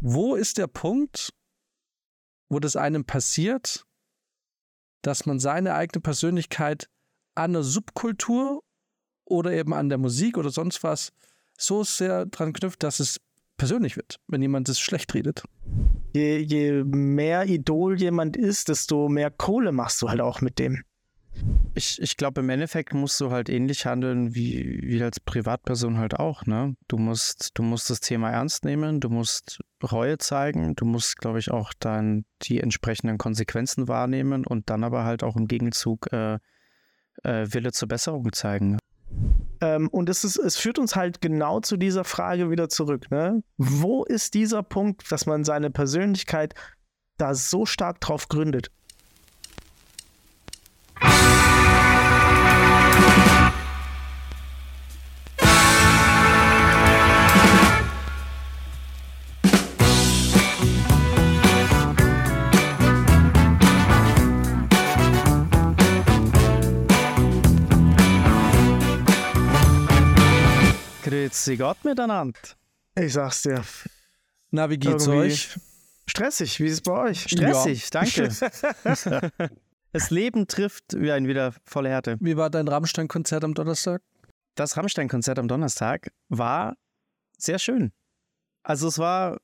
wo ist der Punkt, wo das einem passiert, dass man seine eigene Persönlichkeit an der Subkultur oder eben an der Musik oder sonst was so sehr dran knüpft, dass es persönlich wird, wenn jemand es schlecht redet. Je, je mehr Idol jemand ist, desto mehr Kohle machst du halt auch mit dem. Ich, ich glaube, im Endeffekt musst du halt ähnlich handeln wie, wie als Privatperson halt auch. Ne? Du, musst, du musst das Thema ernst nehmen, du musst Reue zeigen, du musst, glaube ich, auch dann die entsprechenden Konsequenzen wahrnehmen und dann aber halt auch im Gegenzug äh, äh, Wille zur Besserung zeigen. Ähm, und es, ist, es führt uns halt genau zu dieser Frage wieder zurück. Ne? Wo ist dieser Punkt, dass man seine Persönlichkeit da so stark drauf gründet? Grüezi Gott miteinander. Ich sag's dir. Na, wie geht's Irgendwie euch? Stressig, wie ist es bei euch? Stressig, danke. das Leben trifft wie ein wieder volle Härte. Wie war dein Rammstein-Konzert am Donnerstag? Das Rammstein-Konzert am Donnerstag war sehr schön. Also es war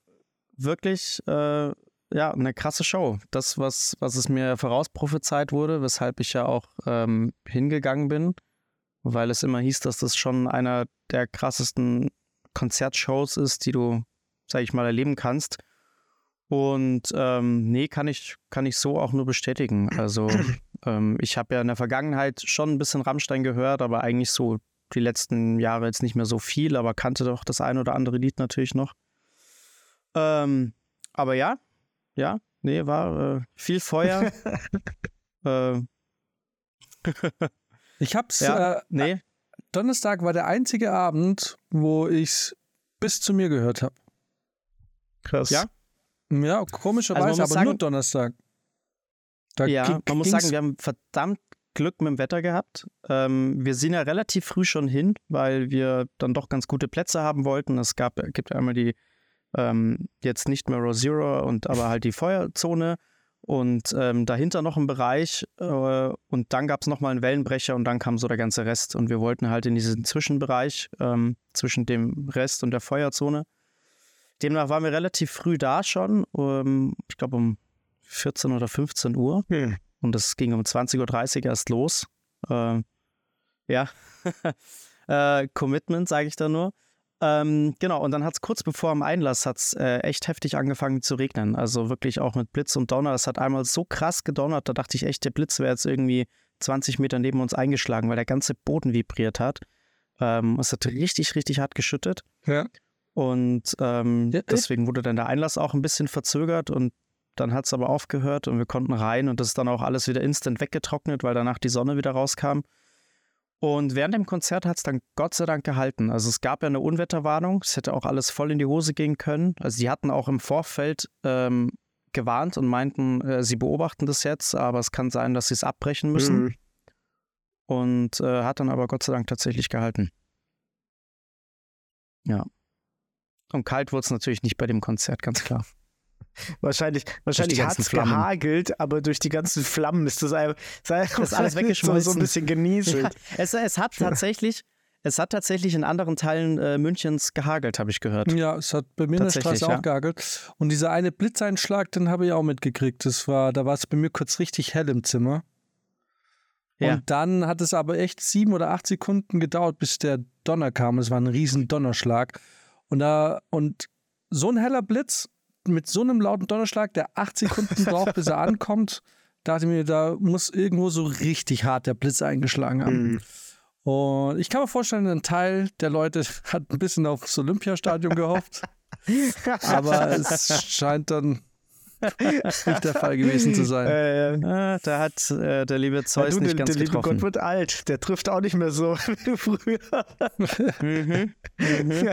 wirklich äh, ja, eine krasse Show. Das, was, was es mir vorausprophezeit wurde, weshalb ich ja auch ähm, hingegangen bin, weil es immer hieß, dass das schon einer der krassesten Konzertshows ist, die du, sag ich mal, erleben kannst. Und ähm, nee, kann ich, kann ich so auch nur bestätigen. Also ähm, ich habe ja in der Vergangenheit schon ein bisschen Rammstein gehört, aber eigentlich so die letzten Jahre jetzt nicht mehr so viel, aber kannte doch das ein oder andere Lied natürlich noch. Ähm, aber ja, ja, nee, war äh, viel Feuer. äh, Ich hab's. ja, Äh, nee, Donnerstag war der einzige Abend, wo ich's bis zu mir gehört habe. Krass. Ja? Ja, komischerweise, Also aber sagen- nur Donnerstag. Da Ja, ging- man muss sagen, wir haben verdammt Glück mit dem Wetter gehabt. Ähm, wir sind ja relativ früh schon hin, weil wir dann doch ganz gute Plätze haben wollten. Es gab, gibt einmal die ähm, jetzt nicht mehr Row Zero und aber halt die Feuerzone und ähm, dahinter noch ein Bereich äh, und dann gab es nochmal einen Wellenbrecher und dann kam so der ganze Rest und wir wollten halt in diesen Zwischenbereich ähm, zwischen dem Rest und der Feuerzone. Demnach waren wir relativ früh da schon, ähm, ich glaube um 14 oder 15 Uhr. Hm. Und es ging um 20.30 Uhr erst los. Ähm, ja, äh, Commitment, sage ich da nur. Ähm, genau, und dann hat es kurz bevor am Einlass hat's, äh, echt heftig angefangen zu regnen. Also wirklich auch mit Blitz und Donner. Es hat einmal so krass gedonnert, da dachte ich echt, der Blitz wäre jetzt irgendwie 20 Meter neben uns eingeschlagen, weil der ganze Boden vibriert hat. Ähm, es hat richtig, richtig hart geschüttet. Ja. Und ähm, Ja, deswegen wurde dann der Einlass auch ein bisschen verzögert und dann hat es aber aufgehört und wir konnten rein und das ist dann auch alles wieder instant weggetrocknet, weil danach die Sonne wieder rauskam. Und während dem Konzert hat es dann Gott sei Dank gehalten. Also es gab ja eine Unwetterwarnung, es hätte auch alles voll in die Hose gehen können. Also die hatten auch im Vorfeld ähm, gewarnt und meinten, äh, sie beobachten das jetzt, aber es kann sein, dass sie es abbrechen müssen. Mhm. Und äh, hat dann aber Gott sei Dank tatsächlich gehalten. Ja. Und kalt wurde es natürlich nicht bei dem Konzert, ganz klar. Wahrscheinlich, wahrscheinlich hat es gehagelt, aber durch die ganzen Flammen ist das einfach, ist ist alles so, weggeschmolzen. so ein bisschen genieselt. Es, es hat tatsächlich, es hat tatsächlich in anderen Teilen äh, Münchens gehagelt, habe ich gehört. Ja, es hat bei mir in der Straße ja. auch gehagelt. Und dieser eine Blitzeinschlag, den habe ich auch mitgekriegt. Das war, da war es bei mir kurz richtig hell im Zimmer. Ja. Und dann hat es aber echt sieben oder acht Sekunden gedauert, bis der Donner kam. Es war ein riesen Donnerschlag. Und da, und so ein heller Blitz mit so einem lauten Donnerschlag, der acht Sekunden braucht, bis er ankommt, dachte ich mir, da muss irgendwo so richtig hart der Blitz eingeschlagen haben. Mhm. Und ich kann mir vorstellen, ein Teil der Leute hat ein bisschen aufs Olympiastadion gehofft. Aber es scheint dann nicht der Fall gewesen zu sein. Äh, Äh, da hat äh, der liebe ja, Zeus du, nicht der, ganz der liebe getroffen. Gott wird alt. Der trifft auch nicht mehr so wie früher. Mhm. Mhm.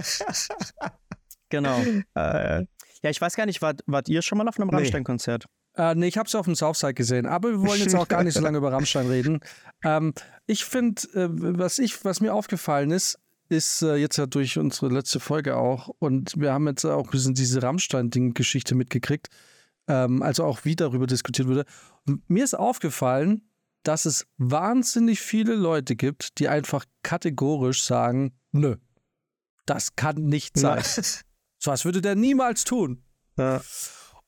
Genau. Äh, Ja, ich weiß gar nicht, wart, wart ihr schon mal auf einem Nee. Rammstein-Konzert? Äh, nee, ich habe es auf dem Southside gesehen, aber wir wollen jetzt auch gar nicht so lange über Rammstein reden. Ähm, ich finde, äh, was, ich, was mir aufgefallen ist, ist äh, jetzt ja durch unsere letzte Folge auch und wir haben jetzt auch ein bisschen diese Rammstein-Ding-Geschichte mitgekriegt, ähm, also auch wie darüber diskutiert wurde. Und mir ist aufgefallen, dass es wahnsinnig viele Leute gibt, die einfach kategorisch sagen, nö, das kann nicht sein. so was würde der niemals tun. Ja.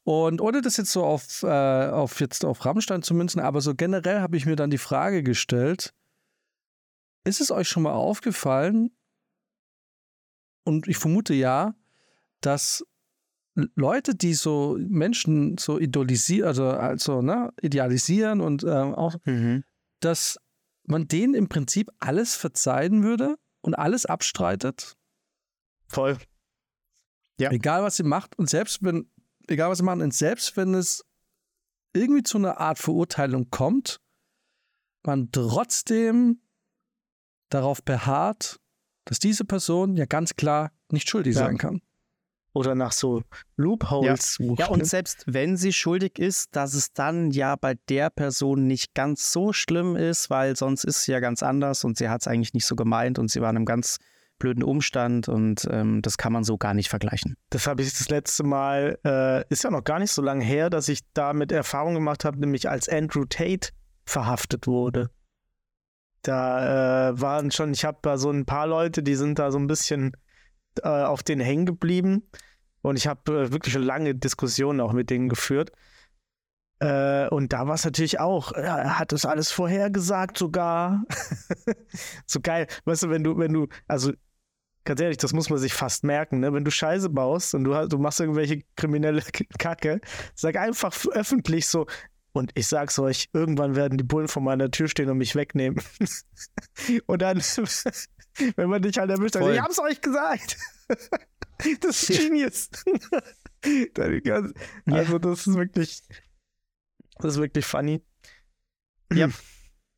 Und ohne das jetzt so auf, äh, auf jetzt auf Rammstein zu münzen, aber so generell habe ich mir dann die Frage gestellt, ist es euch schon mal aufgefallen, und ich vermute ja, dass Leute, die so Menschen so idolisieren, also, also ne, idealisieren und äh, auch, Mhm. dass man denen im Prinzip alles verzeihen würde und alles abstreitet, Voll. Ja. egal was sie macht und selbst wenn, egal was sie machen, und selbst wenn es irgendwie zu einer Art Verurteilung kommt, man trotzdem darauf beharrt, dass diese Person ja ganz klar nicht schuldig Ja. sein kann. Oder nach so Loopholes sucht. Ja, und ne? selbst wenn sie schuldig ist, dass es dann ja bei der Person nicht ganz so schlimm ist, weil sonst ist sie ja ganz anders und sie hat es eigentlich nicht so gemeint und sie war in einem ganz blöden Umstand und ähm, das kann man so gar nicht vergleichen. Das habe ich das letzte Mal, äh, ist ja noch gar nicht so lange her, dass ich damit Erfahrung gemacht habe, nämlich als Andrew Tate verhaftet wurde. Da äh, waren schon, ich habe da so ein paar Leute, die sind da so ein bisschen äh, auf den hängen geblieben. Und ich habe äh, wirklich lange Diskussionen auch mit denen geführt. Äh, und da war es natürlich auch, ja, er hat das alles vorhergesagt sogar. so geil. Weißt du, wenn du, wenn du, also ganz ehrlich, das muss man sich fast merken, ne? Wenn du Scheiße baust und du, du machst irgendwelche kriminelle Kacke, sag einfach öffentlich so, und ich sag's euch, irgendwann werden die Bullen vor meiner Tür stehen und mich wegnehmen. und dann, wenn man dich halt erwischt, dann, Voll. ich hab's euch gesagt. das ist Genius. Also, das ist wirklich, das ist wirklich funny. Ja.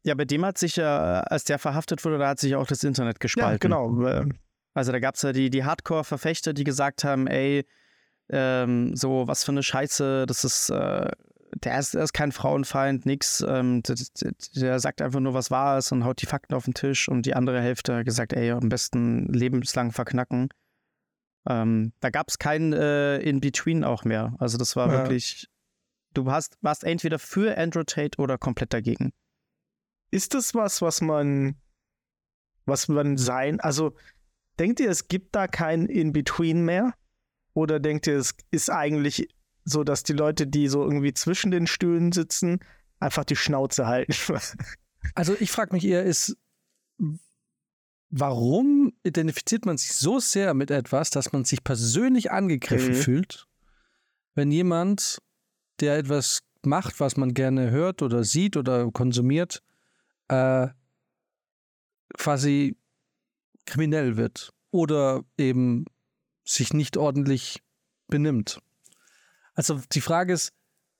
Ja, bei dem hat sich ja, als der verhaftet wurde, da hat sich auch das Internet gespalten. Ja, genau. Also da gab es ja die, die Hardcore-Verfechter, die gesagt haben, ey, ähm, so was für eine Scheiße, das ist, äh, der ist, der ist kein Frauenfeind, nix. Ähm, der, der, der sagt einfach nur, was wahr ist und haut die Fakten auf den Tisch und die andere Hälfte hat gesagt, ey, am besten lebenslang verknacken. Ähm, da gab es kein äh, In-Between auch mehr. Also das war Ja. wirklich, du hast, warst entweder für Andrew Tate oder komplett dagegen. Ist das was, was man, was man sein, also denkt ihr, es gibt da kein In-Between mehr? Oder denkt ihr, es ist eigentlich so, dass die Leute, die so irgendwie zwischen den Stühlen sitzen, einfach die Schnauze halten? Also ich frage mich eher, ist, warum identifiziert man sich so sehr mit etwas, dass man sich persönlich angegriffen Mhm. fühlt, wenn jemand, der etwas macht, was man gerne hört oder sieht oder konsumiert, äh, quasi kriminell wird oder eben sich nicht ordentlich benimmt. Also die Frage ist,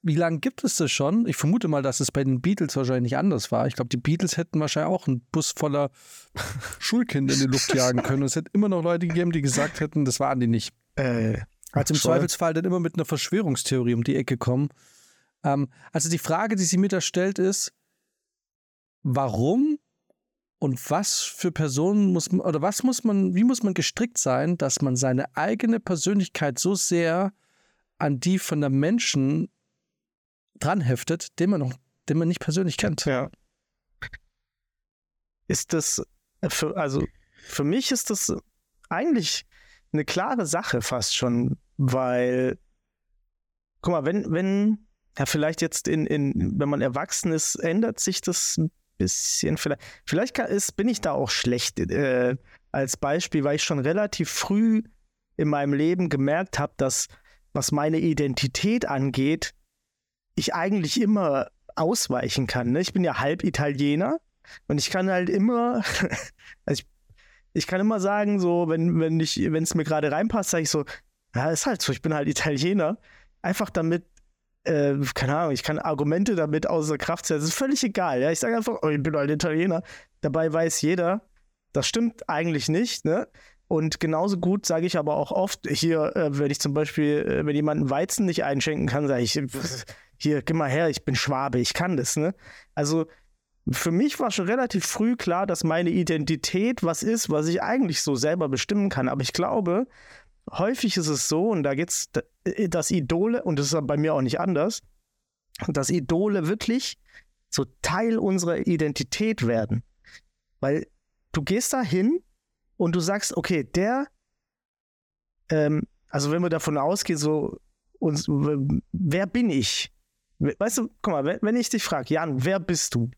wie lange gibt es das schon? Ich vermute mal, dass es bei den Beatles wahrscheinlich anders war. Ich glaube, die Beatles hätten wahrscheinlich auch einen Bus voller Schulkinder in die Luft jagen können. Und es hätte immer noch Leute gegeben, die gesagt hätten, das waren die nicht. äh, Also im. Zweifelsfall dann immer mit einer Verschwörungstheorie um die Ecke kommen. Ähm, also die Frage, die sie mir da stellt, ist, warum und was für Personen muss man, oder was muss man, wie muss man gestrickt sein, dass man seine eigene Persönlichkeit so sehr an die von der Menschen dranheftet, den man noch, den man nicht persönlich kennt. Ja. Ist das, für, also für mich ist das eigentlich eine klare Sache fast schon, weil, guck mal, wenn, wenn, ja, vielleicht jetzt in, in, wenn man erwachsen ist, ändert sich das ein bisschen. Vielleicht, vielleicht ist, bin ich da auch schlecht äh, als Beispiel, weil ich schon relativ früh in meinem Leben gemerkt habe, dass was meine Identität angeht, ich eigentlich immer ausweichen kann. Ne? Ich bin ja halb Italiener und ich kann halt immer, also ich, ich kann immer sagen, so, wenn, wenn ich, wenn es mir gerade reinpasst, sage ich so, ja, ist halt so, ich bin halt Italiener. Einfach damit, äh, keine Ahnung, ich kann Argumente damit außer Kraft setzen. Das ist völlig egal. Ja? Ich sage einfach, oh, ich bin halt Italiener. Dabei weiß jeder, das stimmt eigentlich nicht, ne? Und genauso gut sage ich aber auch oft, hier, äh, wenn ich zum Beispiel, äh, wenn jemand Weizen nicht einschenken kann, sage ich, hier, geh mal her, ich bin Schwabe, ich kann das, ne? Also, für mich war schon relativ früh klar, dass meine Identität was ist, was ich eigentlich so selber bestimmen kann. Aber ich glaube, häufig ist es so, und da geht es, dass Idole, und das ist bei mir auch nicht anders, dass Idole wirklich so Teil unserer Identität werden. Weil du gehst da hin und du sagst, okay, der, ähm, also wenn wir davon ausgehen, so, uns, wer bin ich? Weißt du, guck mal, wenn ich dich frage, Jan, wer bist du?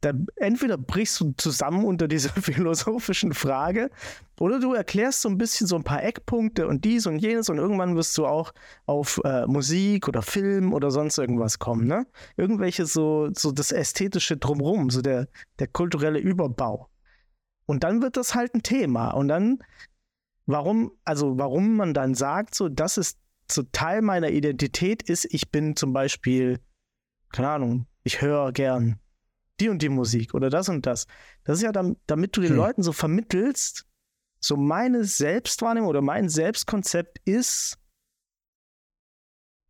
Da entweder brichst du zusammen unter dieser philosophischen Frage oder du erklärst so ein bisschen so ein paar Eckpunkte und dies und jenes und irgendwann wirst du auch auf äh, Musik oder Film oder sonst irgendwas kommen, ne? Irgendwelche so, so das ästhetische Drumrum, so der, der kulturelle Überbau. Und dann wird das halt ein Thema und dann, warum, also warum man dann sagt, so, das ist so Teil meiner Identität ist, ich bin zum Beispiel, keine Ahnung, ich höre gern die und die Musik oder das und das. Das ist ja dann, damit du den hm. Leuten so vermittelst, so meine Selbstwahrnehmung oder mein Selbstkonzept ist,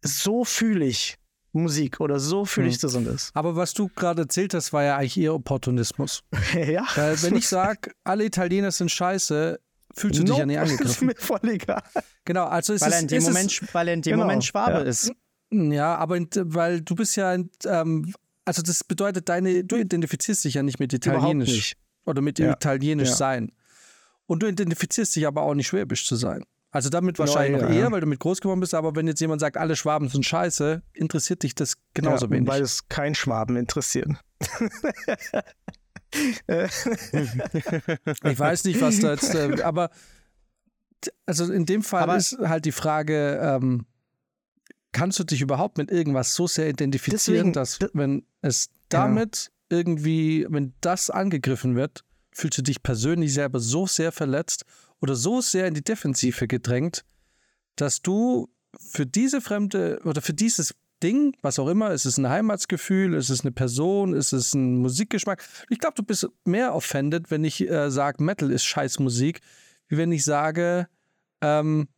so fühle ich Musik oder so fühle ich hm. das und das. Aber was du gerade erzählt hast, war ja eigentlich eher Opportunismus. ja. Weil wenn ich sage, alle Italiener sind scheiße, fühlst du nope, dich ja nicht angegriffen. Das ist mir voll egal. Genau, also es weil ist, er in dem Moment, weil er in dem genau, Moment Schwabe ja. ist. Ja, aber in, weil du bist ja ähm, also das bedeutet, deine, du itdentifizierst dich ja nicht mit Italienisch nicht. oder mit ja. Italienisch ja. sein. Und du identifizierst dich aber auch nicht schwäbisch zu sein. Also damit wahrscheinlich ja, noch eher, weil du mit groß geworden bist, aber wenn jetzt jemand sagt, alle Schwaben sind scheiße, interessiert dich das genauso wenig. Weil es kein Schwaben interessiert. ich weiß nicht, was da jetzt, äh, aber also in dem Fall aber ist halt die Frage, ähm, kannst du dich überhaupt mit irgendwas so sehr identifizieren, Deswegen, dass wenn es damit ja. irgendwie, wenn das angegriffen wird, fühlst du dich persönlich selber so sehr verletzt oder so sehr in die Defensive gedrängt, dass du für diese fremde oder für dieses Ding, was auch immer, ist es ein Heimatsgefühl, ist es eine Person, ist es ein Musikgeschmack. Ich glaube, du bist mehr offended, wenn ich äh, sage, Metal ist Scheißmusik, wie wenn ich sage, ähm,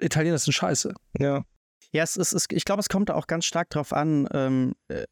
Italiener sind Scheiße. Ja. Ja, es ist, es, ich glaube, es kommt auch ganz stark darauf an, ähm, äh,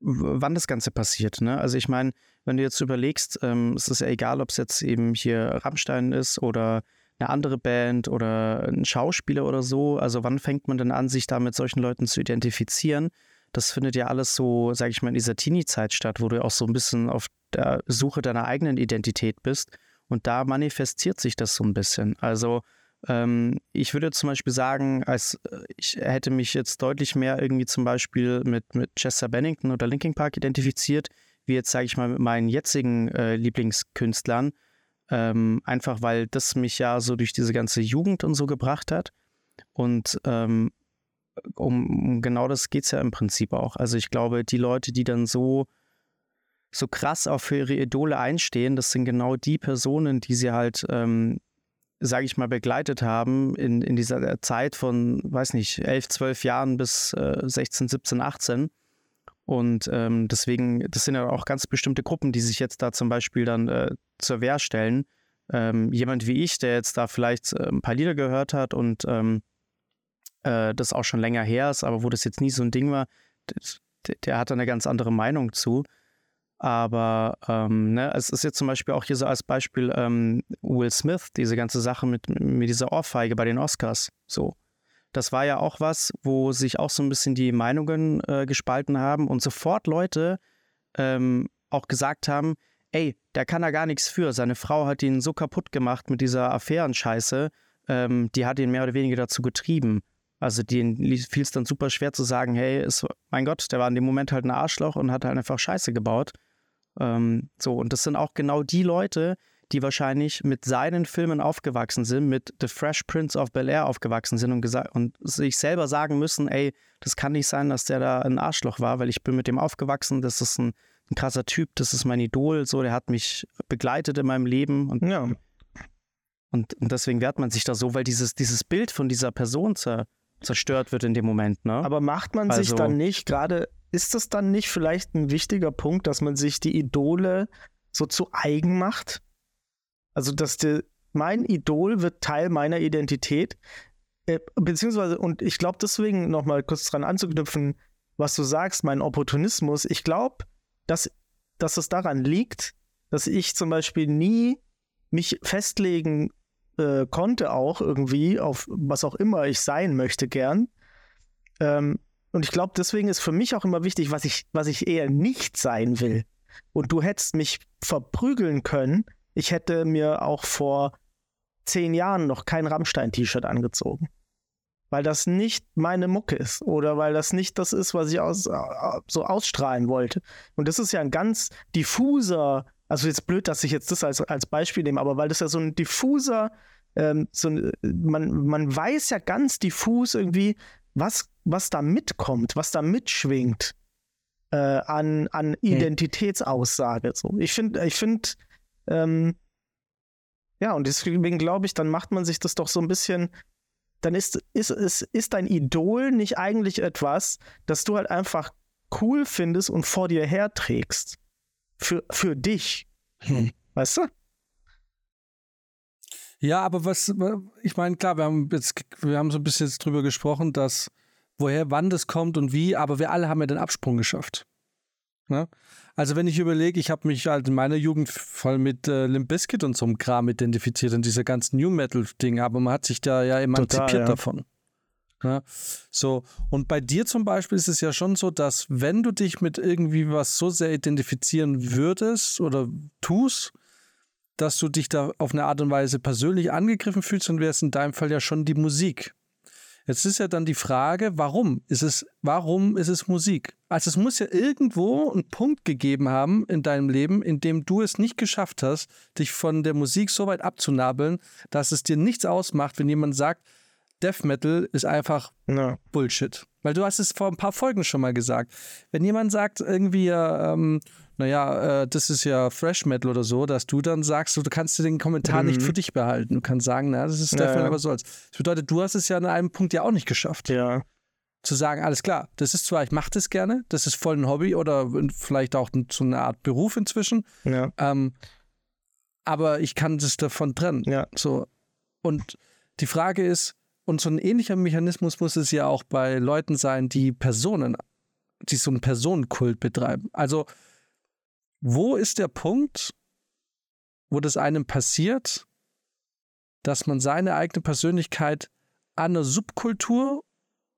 wann das Ganze passiert. Ne? Also ich meine, wenn du jetzt überlegst, ähm, es ist ja egal, ob es jetzt eben hier Rammstein ist oder eine andere Band oder ein Schauspieler oder so. Also wann fängt man denn an, sich da mit solchen Leuten zu identifizieren? Das findet ja alles so, sage ich mal, in dieser Teenie-Zeit statt, wo du auch so ein bisschen auf der Suche deiner eigenen Identität bist. Und da manifestiert sich das so ein bisschen. Also ich würde zum Beispiel sagen, als äh, ich hätte mich jetzt deutlich mehr irgendwie zum Beispiel mit, mit Chester Bennington oder Linkin Park identifiziert, wie jetzt, sage ich mal, mit meinen jetzigen äh, Lieblingskünstlern. Ähm, einfach weil das mich ja so durch diese ganze Jugend und so gebracht hat. Und ähm, um, um, genau das geht es ja im Prinzip auch. Also ich glaube, die Leute, die dann so, so krass auch für ihre Idole einstehen, das sind genau die Personen, die sie halt ähm, sage ich mal, begleitet haben in, in dieser Zeit von, weiß nicht, 11, 12 Jahren bis äh, 16, 17, 18. Und ähm, deswegen, das sind ja auch ganz bestimmte Gruppen, die sich jetzt da zum Beispiel dann äh, zur Wehr stellen. Ähm, jemand wie ich, der jetzt da vielleicht äh, ein paar Lieder gehört hat und ähm, äh, das auch schon länger her ist, aber wo das jetzt nie so ein Ding war, der, der hat da eine ganz andere Meinung zu. Aber ähm, ne, es ist jetzt zum Beispiel auch hier so als Beispiel ähm, Will Smith, diese ganze Sache mit, mit dieser Ohrfeige bei den Oscars. So. Das war ja auch was, wo sich auch so ein bisschen die Meinungen äh, gespalten haben und sofort Leute ähm, auch gesagt haben, ey, der kann da gar nichts für. Seine Frau hat ihn so kaputt gemacht mit dieser Affärenscheiße, ähm, die hat ihn mehr oder weniger dazu getrieben. Also denen fiel es dann super schwer zu sagen, hey, ist, mein Gott, der war in dem Moment halt ein Arschloch und hat halt einfach Scheiße gebaut. Ähm, so, und das sind auch genau die Leute, die wahrscheinlich mit seinen Filmen aufgewachsen sind, mit The Fresh Prince of Bel Air aufgewachsen sind und, und sich selber sagen müssen, ey, das kann nicht sein, dass der da ein Arschloch war, weil ich bin mit dem aufgewachsen, das ist ein, ein krasser Typ, das ist mein Idol, so, der hat mich begleitet in meinem Leben und, ja. und, und deswegen wehrt man sich da so, weil dieses, dieses Bild von dieser Person zer, zerstört wird in dem Moment. Ne? Aber macht man also, sich dann nicht gerade ist das dann nicht vielleicht ein wichtiger Punkt, dass man sich die Idole so zu eigen macht? Also, dass der, mein Idol wird Teil meiner Identität, äh, beziehungsweise, und ich glaube deswegen nochmal kurz dran anzuknüpfen, was du sagst, mein Opportunismus, ich glaube, dass dass es daran liegt, dass ich zum Beispiel nie mich festlegen äh, konnte, auch irgendwie, auf was auch immer ich sein möchte, gern. Ähm, und ich glaube, deswegen ist für mich auch immer wichtig, was ich, was ich eher nicht sein will. Und du hättest mich verprügeln können. Ich hätte mir auch vor zehn Jahren noch kein Rammstein-T-Shirt angezogen. Weil das nicht meine Mucke ist oder weil das nicht das ist, was ich aus, äh, so ausstrahlen wollte. Und das ist ja ein ganz diffuser, also jetzt blöd, dass ich jetzt das als, als Beispiel nehme, aber weil das ja so ein diffuser, ähm, so ein, man, man weiß ja ganz diffus irgendwie, was, was da mitkommt, was da mitschwingt äh, an, an Identitätsaussage. So. Ich finde, ich finde, ähm, ja, und deswegen glaube ich, dann macht man sich das doch so ein bisschen, dann ist, ist, ist, ist dein Idol nicht eigentlich etwas, das du halt einfach cool findest und vor dir herträgst. Für, für dich. Hm. Weißt du? Ja, aber was, ich meine, klar, wir haben jetzt, wir haben so ein bisschen jetzt drüber gesprochen, dass woher, wann das kommt und wie, aber wir alle haben ja den Absprung geschafft. Ne? Also wenn ich überlege, ich habe mich halt in meiner Jugend voll mit äh, Limp Bizkit und so einem Kram identifiziert und dieser ganzen New Metal Ding, aber man hat sich da ja emanzipiert Total, ja. davon. Ja, so, und bei dir zum Beispiel ist es ja schon so, dass wenn du dich mit irgendwie was so sehr identifizieren würdest oder tust, dass du dich da auf eine Art und Weise persönlich angegriffen fühlst, dann wäre es in deinem Fall ja schon die Musik. Jetzt ist ja dann die Frage, warum ist es, warum ist es Musik? Also es muss ja irgendwo einen Punkt gegeben haben in deinem Leben, in dem du es nicht geschafft hast, dich von der Musik so weit abzunabeln, dass es dir nichts ausmacht, wenn jemand sagt, Death Metal ist einfach no. Bullshit. Weil du hast es vor ein paar Folgen schon mal gesagt. Wenn jemand sagt irgendwie, ähm, naja, äh, das ist ja Fresh Metal oder so, dass du dann sagst, du kannst dir den Kommentar mhm. nicht für dich behalten. Du kannst sagen, na, das ist Death Metal, aber soll's. Das bedeutet, du hast es ja an einem Punkt ja auch nicht geschafft. Ja. Zu sagen, alles klar, das ist zwar, ich mache das gerne, das ist voll ein Hobby oder vielleicht auch so eine Art Beruf inzwischen. Ja. Ähm, aber ich kann das davon trennen. Ja. So. Und die Frage ist, und so ein ähnlicher Mechanismus muss es ja auch bei Leuten sein, die Personen, die so einen Personenkult betreiben. Also, wo ist der Punkt, wo das einem passiert, dass man seine eigene Persönlichkeit an der Subkultur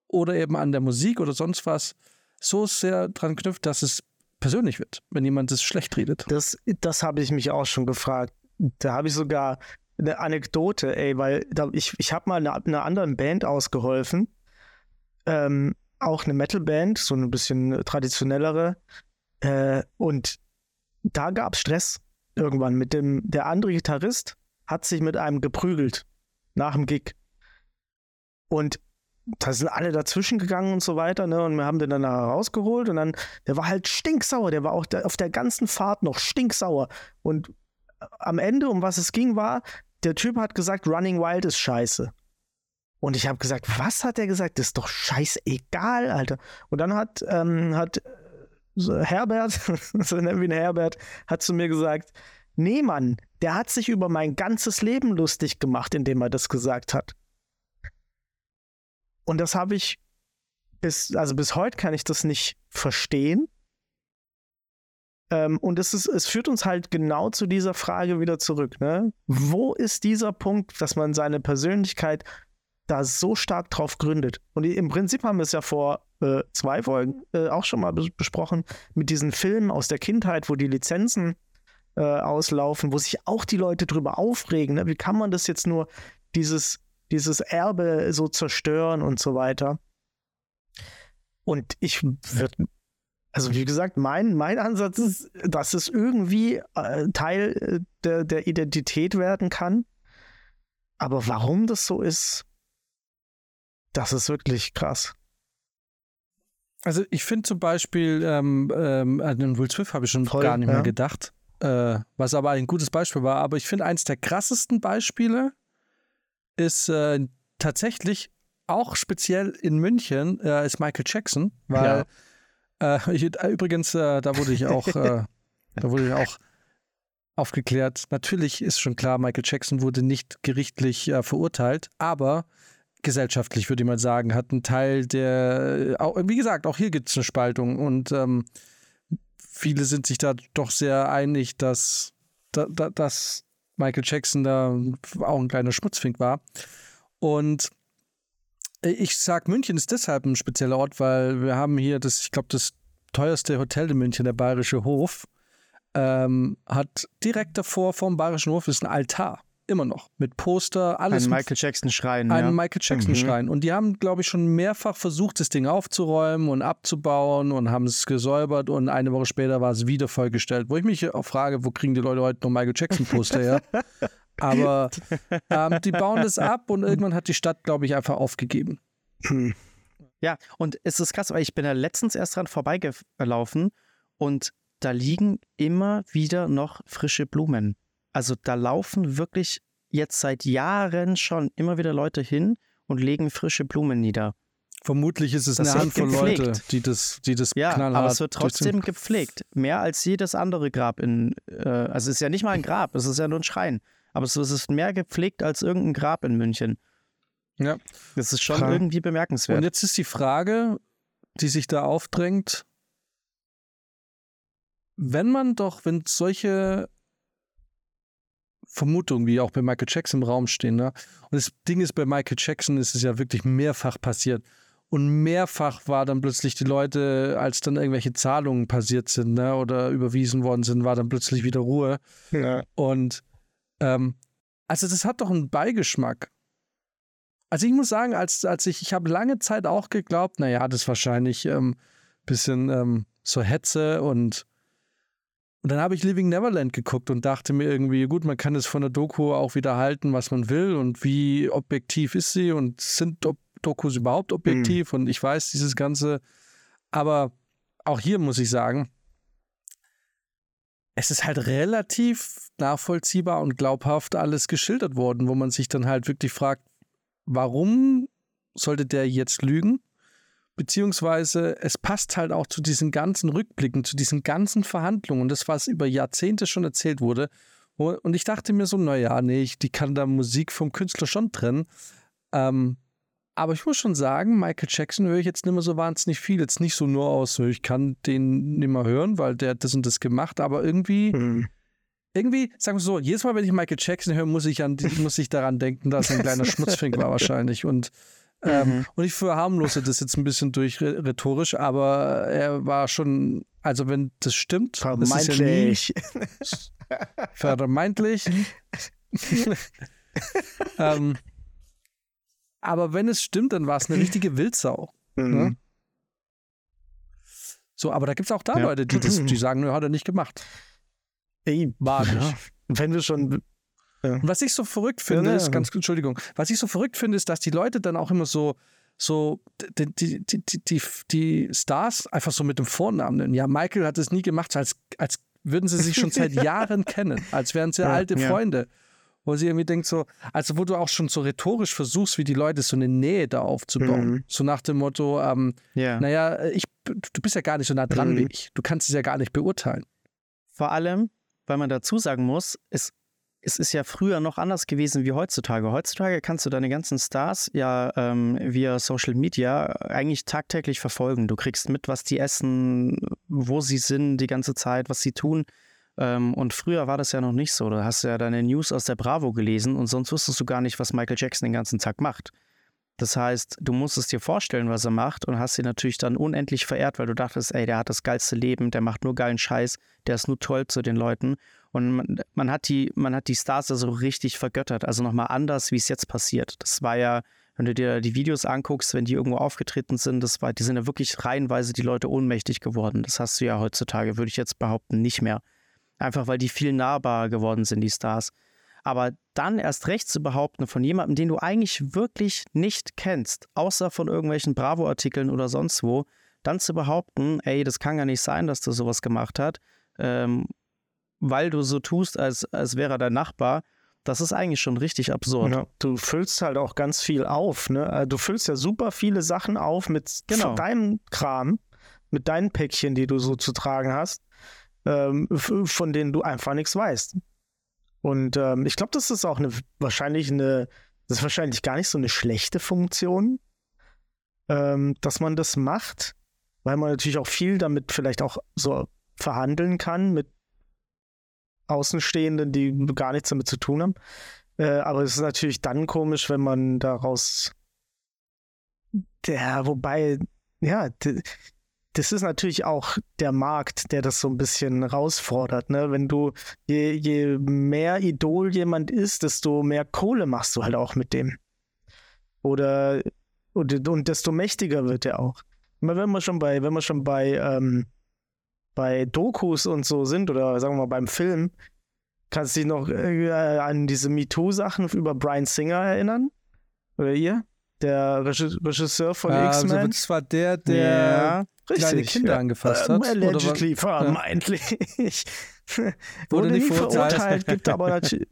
oder eben an der Musik oder sonst was so sehr dran knüpft, dass es persönlich wird, wenn jemand das schlecht redet? Das, das habe ich mich auch schon gefragt. Da habe ich sogar eine Anekdote, ey, weil da, ich, ich habe mal einer eine anderen Band ausgeholfen. Ähm, auch eine Metalband, so ein bisschen traditionellere. Äh, und da gab es Stress irgendwann mit dem, der andere Gitarrist hat sich mit einem geprügelt nach dem Gig. Und da sind alle dazwischen gegangen und so weiter, ne? Und wir haben den dann rausgeholt und dann, der war halt stinksauer, der war auch der, auf der ganzen Fahrt noch stinksauer. Und am Ende, um was es ging, war, der Typ hat gesagt, Running Wild ist scheiße. Und ich habe gesagt, was hat er gesagt? Das ist doch scheißegal, Alter. Und dann hat, ähm, hat Herbert, so nennen wir ihn Herbert, hat zu mir gesagt, nee, Mann, der hat sich über mein ganzes Leben lustig gemacht, indem er das gesagt hat. Und das habe ich bis, also bis heute kann ich das nicht verstehen. Ähm, und es, ist, es führt uns halt genau zu dieser Frage wieder zurück. Ne? Wo ist dieser Punkt, dass man seine Persönlichkeit da so stark drauf gründet? Und im Prinzip haben wir es ja vor äh, zwei Folgen äh, auch schon mal besprochen, mit diesen Filmen aus der Kindheit, wo die Lizenzen äh, auslaufen, wo sich auch die Leute drüber aufregen. Ne? Wie kann man das jetzt nur, dieses, dieses Erbe so zerstören und so weiter? Und ich würde, also wie gesagt, mein, mein Ansatz ist, dass es irgendwie äh, Teil äh, der, der Identität werden kann. Aber warum das so ist, das ist wirklich krass. Also ich finde zum Beispiel, ähm, ähm, an den Will Swift habe ich schon Voll, gar nicht ja. mehr gedacht, äh, was aber ein gutes Beispiel war. Aber ich finde, eins der krassesten Beispiele ist äh, tatsächlich auch speziell in München, äh, ist Michael Jackson, weil ja. Äh, ich, äh, übrigens, äh, da wurde ich auch, da wurde ich auch aufgeklärt. Natürlich ist schon klar, Michael Jackson wurde nicht gerichtlich verurteilt, aber gesellschaftlich, würde ich mal sagen, hat einen Teil der, auch, wie gesagt, auch hier gibt es eine Spaltung und ähm, viele sind sich da doch sehr einig, dass, da, da, dass Michael Jackson da auch ein kleiner Schmutzfink war. Und ich sag, München ist deshalb ein spezieller Ort, weil wir haben hier das, ich glaube, das teuerste Hotel in München, der Bayerische Hof, ähm, hat direkt davor vom Bayerischen Hof ist ein Altar immer noch mit Poster, alles. Ein Michael Jackson Schrein. Ein ja. Michael Jackson Mhm. Schrein. Und die haben, glaube ich, schon mehrfach versucht, das Ding aufzuräumen und abzubauen und haben es gesäubert und eine Woche später war es wieder vollgestellt. Wo ich mich auch frage, wo kriegen die Leute heute noch Michael Jackson Poster her? Aber ähm, die bauen das ab und irgendwann hat die Stadt, glaube ich, einfach aufgegeben. Ja, und es ist krass, weil ich bin da letztens erst dran vorbeigelaufen und da liegen immer wieder noch frische Blumen. Also da laufen wirklich jetzt seit Jahren schon immer wieder Leute hin und legen frische Blumen nieder. Vermutlich ist es Das eine Handvoll gepflegt. Leute, die das, die das Ja, knallhart aber es wird trotzdem gepflegt. Mehr als jedes andere Grab in, äh, also es ist ja nicht mal ein Grab, es ist ja nur ein Schrein. Aber es ist mehr gepflegt als irgendein Grab in München. Ja. Das ist schon Krank. irgendwie Und bemerkenswert. jetzt ist die Frage, die sich da aufdrängt, wenn man doch, wenn solche Vermutungen wie auch bei Michael Jackson im Raum stehen, ne? und das Ding ist, bei Michael Jackson ist es ja wirklich mehrfach passiert. Und mehrfach war dann plötzlich die Leute, als dann irgendwelche Zahlungen passiert sind ne, oder überwiesen worden sind, war dann plötzlich wieder Ruhe. Ja. Und ähm, also das hat doch einen Beigeschmack. Also ich muss sagen, als, als ich, ich habe lange Zeit auch geglaubt, naja, das ist wahrscheinlich ein ähm, bisschen ähm, so Hetze und und dann habe ich Living Neverland geguckt und dachte mir irgendwie, gut, man kann es von der Doku auch wieder halten, was man will und wie objektiv ist sie und sind Dok- Dokus überhaupt objektiv? Und ich weiß dieses Ganze, aber auch hier muss ich sagen, es ist halt relativ nachvollziehbar und glaubhaft alles geschildert worden, wo man sich dann halt wirklich fragt, warum sollte der jetzt lügen? Beziehungsweise es passt halt auch zu diesen ganzen Rückblicken, zu diesen ganzen Verhandlungen, das, was über Jahrzehnte schon erzählt wurde. Und ich dachte mir so, naja, nee, ich, die kann da Musik vom Künstler schon trennen. Ähm, aber ich muss schon sagen, Michael Jackson höre ich jetzt nicht mehr so wahnsinnig viel. Jetzt nicht so nur aus, ich kann den nicht mehr hören, weil der hat das und das gemacht, aber irgendwie Hm. irgendwie, sagen wir so, jedes Mal, wenn ich Michael Jackson höre, muss ich, an, muss ich daran denken, dass er ein kleiner Schmutzfink war wahrscheinlich. Und, ähm, Mhm. und ich verharmlose das jetzt ein bisschen durch rhe- rhetorisch, aber er war schon, also wenn das stimmt, das ist ja nie Vermeintlich. vermeintlich. ähm, aber wenn es stimmt, dann war es eine richtige Wildsau. Hm. So, aber da gibt es auch da Ja. Leute, die, das, die sagen, nö, hat er nicht gemacht. Ey, War nicht. ja. Wenn wir schon. Und was ich so verrückt finde, Ja, ist, ganz Entschuldigung, was ich so verrückt finde, ist, dass die Leute dann auch immer so, so die, die, die, die, die, Stars einfach so mit dem Vornamen nennen. Ja, Michael hat es nie gemacht, als, als würden sie sich schon seit Jahren kennen, als wären sie Ja, alte ja. Freunde. Wo sie irgendwie denkt so, also wo du auch schon so rhetorisch versuchst, wie die Leute so eine Nähe da aufzubauen. Mhm. So nach dem Motto, ähm, Ja. naja, ich, du bist ja gar nicht so nah dran Mhm. wie ich. Du kannst es ja gar nicht beurteilen. Vor allem, weil man dazu sagen muss, es, es ist ja früher noch anders gewesen wie heutzutage. Heutzutage kannst du deine ganzen Stars ja ähm, via Social Media eigentlich tagtäglich verfolgen. Du kriegst mit, was die essen, wo sie sind die ganze Zeit, was sie tun. Ähm, und früher war das ja noch nicht so. Du hast ja deine News aus der Bravo gelesen und sonst wusstest du gar nicht, was Michael Jackson den ganzen Tag macht. Das heißt, du musstest dir vorstellen, was er macht und hast ihn natürlich dann unendlich verehrt, weil du dachtest, ey, der hat das geilste Leben, der macht nur geilen Scheiß, der ist nur toll zu den Leuten. Und man, man, hat, die, man hat die Stars da so richtig vergöttert, also nochmal anders, wie es jetzt passiert. Das war ja, wenn du dir die Videos anguckst, wenn die irgendwo aufgetreten sind, das war, die sind ja wirklich reihenweise die Leute ohnmächtig geworden. Das hast du ja heutzutage, würde ich jetzt behaupten, nicht mehr. Einfach weil die viel nahbarer geworden sind, die Stars. Aber dann erst recht zu behaupten von jemandem, den du eigentlich wirklich nicht kennst, außer von irgendwelchen Bravo-Artikeln oder sonst wo, dann zu behaupten, ey, das kann gar nicht sein, dass du sowas gemacht hast, ähm, weil du so tust, als, als wäre er dein Nachbar, das ist eigentlich schon richtig absurd. Ja, du füllst halt auch ganz viel auf. Ne? Also Du füllst ja super viele Sachen auf mit Genau. deinem Kram, mit deinen Päckchen, die du so zu tragen hast, ähm, von denen du einfach nichts weißt. Und ähm, ich glaube, das ist auch eine wahrscheinlich eine, das ist wahrscheinlich gar nicht so eine schlechte Funktion, ähm, dass man das macht, weil man natürlich auch viel damit vielleicht auch so verhandeln kann mit Außenstehenden, die gar nichts damit zu tun haben. Äh, aber es ist natürlich dann komisch, wenn man daraus. Der, wobei, ja, das ist natürlich auch der Markt, der das so ein bisschen herausfordert. Ne? Wenn du, je, je mehr Idol jemand ist, desto mehr Kohle machst du halt auch mit dem. Oder und, und desto mächtiger wird er auch. Wenn wir schon bei, wenn wir schon bei, ähm, bei Dokus und so sind, oder sagen wir mal beim Film, kannst du dich noch äh, an diese MeToo-Sachen über Brian Singer erinnern? Oder ihr? Der Regisseur von ja, X-Men? Also das war der, der ja, kleine Kinder ja. angefasst hat. Ähm, allegedly, vermeintlich. Wurde, Wurde nicht verurteilt. verurteilt, gibt aber natürlich.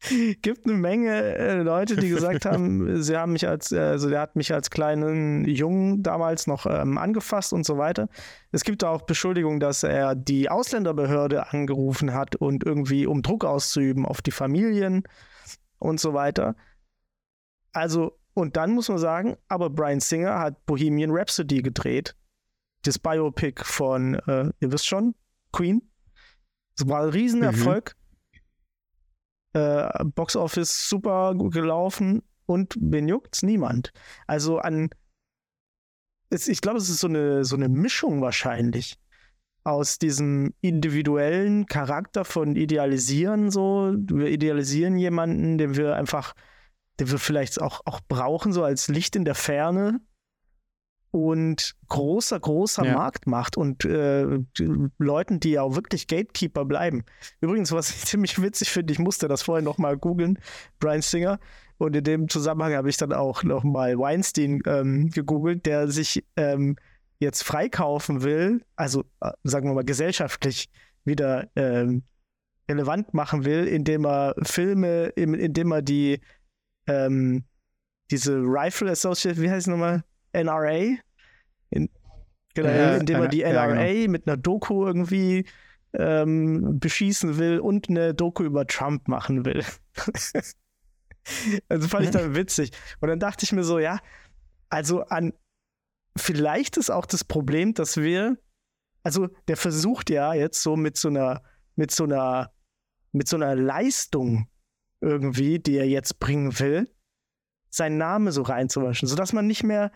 gibt eine Menge äh, Leute, die gesagt haben, sie haben mich als, also der hat mich als kleinen Jungen damals noch ähm, angefasst und so weiter. Es gibt auch Beschuldigungen, dass er die Ausländerbehörde angerufen hat und irgendwie um Druck auszuüben auf die Familien und so weiter. Also, und dann muss man sagen, aber Brian Singer hat Bohemian Rhapsody gedreht. Das Biopic von, äh, ihr wisst schon, Queen. Das war ein Riesenerfolg. Mhm äh, Boxoffice super gut gelaufen und wen juckt's? Niemand. Also an, es, ich glaube, es ist so eine, so eine Mischung wahrscheinlich aus diesem individuellen Charakter von Idealisieren so. Wir idealisieren jemanden, den wir einfach, den wir vielleicht auch, auch brauchen, so als Licht in der Ferne und großer, großer ja. Markt macht und äh, Leuten, die ja auch wirklich Gatekeeper bleiben. Übrigens, was ich ziemlich witzig finde, ich musste das vorher nochmal googeln, Brian Singer. Und in dem Zusammenhang habe ich dann auch nochmal Weinstein ähm, gegoogelt, der sich ähm, jetzt freikaufen will, also äh, sagen wir mal gesellschaftlich wieder ähm, relevant machen will, indem er Filme, indem er die ähm, diese Rifle Associate, wie heißt es nochmal? NRA. In, genau, ja, indem er die NRA ja, genau. mit einer Doku irgendwie ähm, beschießen will und eine Doku über Trump machen will. also fand ich dann witzig. Und dann dachte ich mir so, ja, also an vielleicht ist auch das Problem, dass wir, also der versucht ja jetzt so mit so einer, mit so einer, mit so einer Leistung irgendwie, die er jetzt bringen will, seinen Namen so reinzuwaschen, sodass man nicht mehr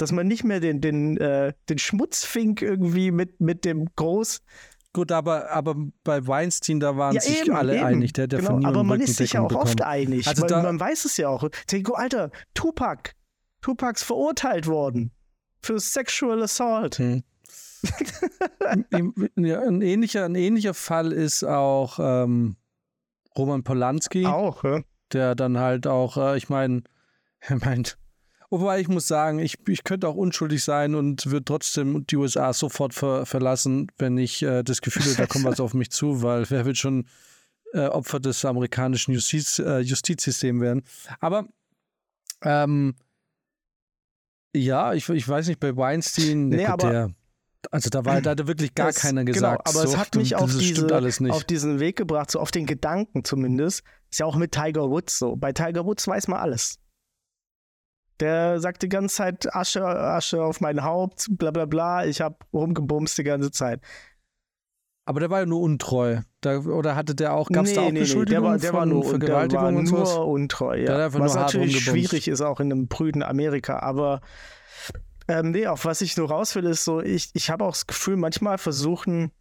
dass man nicht mehr den, den, äh, den Schmutzfink irgendwie mit, mit dem Groß. Gut, aber, aber bei Weinstein, da waren ja, sich eben, alle eben. einig. Der, der genau, aber man ist sich ja auch bekommen. oft einig. Also da, man weiß es ja auch. Denke, Alter, Tupac. Tupac ist verurteilt worden. Für Sexual Assault. Hm. ja, ein, ähnlicher, ein ähnlicher Fall ist auch ähm, Roman Polanski. Auch, ja. Der dann halt auch, äh, ich meine, er meint, Wobei ich muss sagen, ich, ich könnte auch unschuldig sein und würde trotzdem die USA sofort ver verlassen, wenn ich äh, das Gefühl habe, da kommt was auf mich zu, weil wer wird schon äh, Opfer des amerikanischen Justiz, äh, Justizsystems werden. Aber ähm, ja, ich, ich weiß nicht, bei Weinstein, nee, gut, der, also da war da hatte wirklich gar das, keiner genau, gesagt. Genau, aber so, es hat mich auf, diese, auf diesen Weg gebracht, so auf den Gedanken zumindest. Ist ja auch mit Tiger Woods so. Bei Tiger Woods weiß man alles. Der sagt die ganze Zeit Asche, Asche auf mein Haupt, bla bla bla. Ich habe rumgebumst die ganze Zeit. Aber der war ja nur untreu. Da, oder hatte der auch, gab es nee, da auch nee, Beschuldigungen nee, der war, der war nur, Vergewaltigung der war und sowas? nur untreu, ja. Was natürlich schwierig ist, auch in einem prüden Amerika. Aber ähm, nee, auf was ich nur raus will, ist so, ich, ich habe auch das Gefühl, manchmal versuchen,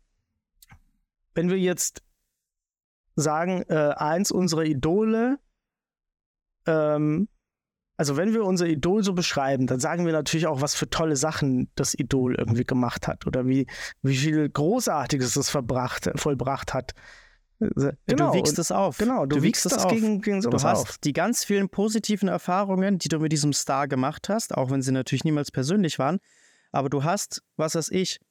wenn wir jetzt sagen, äh, eins unserer Idole ähm, also wenn wir unser Idol so beschreiben, dann sagen wir natürlich auch, was für tolle Sachen das Idol irgendwie gemacht hat oder wie, wie viel Großartiges es verbracht, vollbracht hat. Genau, du wiegst es auf. Genau, du, du wiegst das gegen, gegen sowas Du hast auf. die ganz vielen positiven Erfahrungen, die du mit diesem Star gemacht hast, auch wenn sie natürlich niemals persönlich waren. Aber du hast, was weiß ich,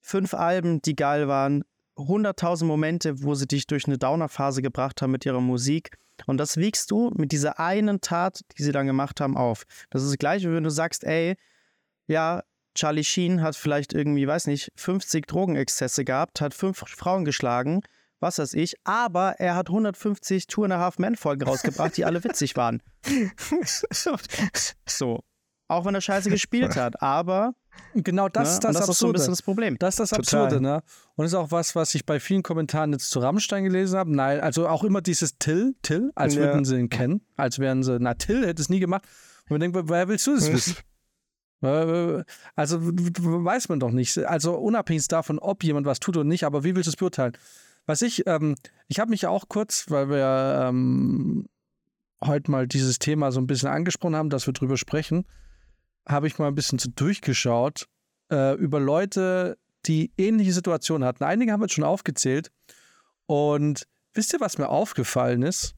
fünf Alben, die geil waren, hunderttausend Momente, wo sie dich durch eine Downer-Phase gebracht haben mit ihrer Musik. Und das wiegst du mit dieser einen Tat, die sie dann gemacht haben, auf. Das ist das Gleiche, wenn du sagst, ey, ja, Charlie Sheen hat vielleicht irgendwie, weiß nicht, 50 Drogenexzesse gehabt, hat fünf Frauen geschlagen, was weiß ich, aber er hat 150 Two and a Half Men Folgen rausgebracht, die alle witzig waren. so. Auch wenn er scheiße gespielt hat. Aber genau das ne, ist das, das Absurde. ist so ein bisschen das Problem. Das ist das Total. Absurde, ne? Und das ist auch was, was ich bei vielen Kommentaren jetzt zu Rammstein gelesen habe. Nein, also auch immer dieses Till, Till, als Ja. würden sie ihn kennen, als wären sie, na, Till hätte es nie gemacht. Und man denkt, woher willst du das wissen? Also weiß man doch nicht. Also unabhängig davon, ob jemand was tut oder nicht, aber wie willst du es beurteilen? Was ich, ähm, ich habe mich ja auch kurz, weil wir ähm, heute mal dieses Thema so ein bisschen angesprochen haben, dass wir drüber sprechen, habe ich mal ein bisschen so durchgeschaut äh, über Leute, die ähnliche Situationen hatten. Einige haben wir jetzt schon aufgezählt. Und wisst ihr, was mir aufgefallen ist?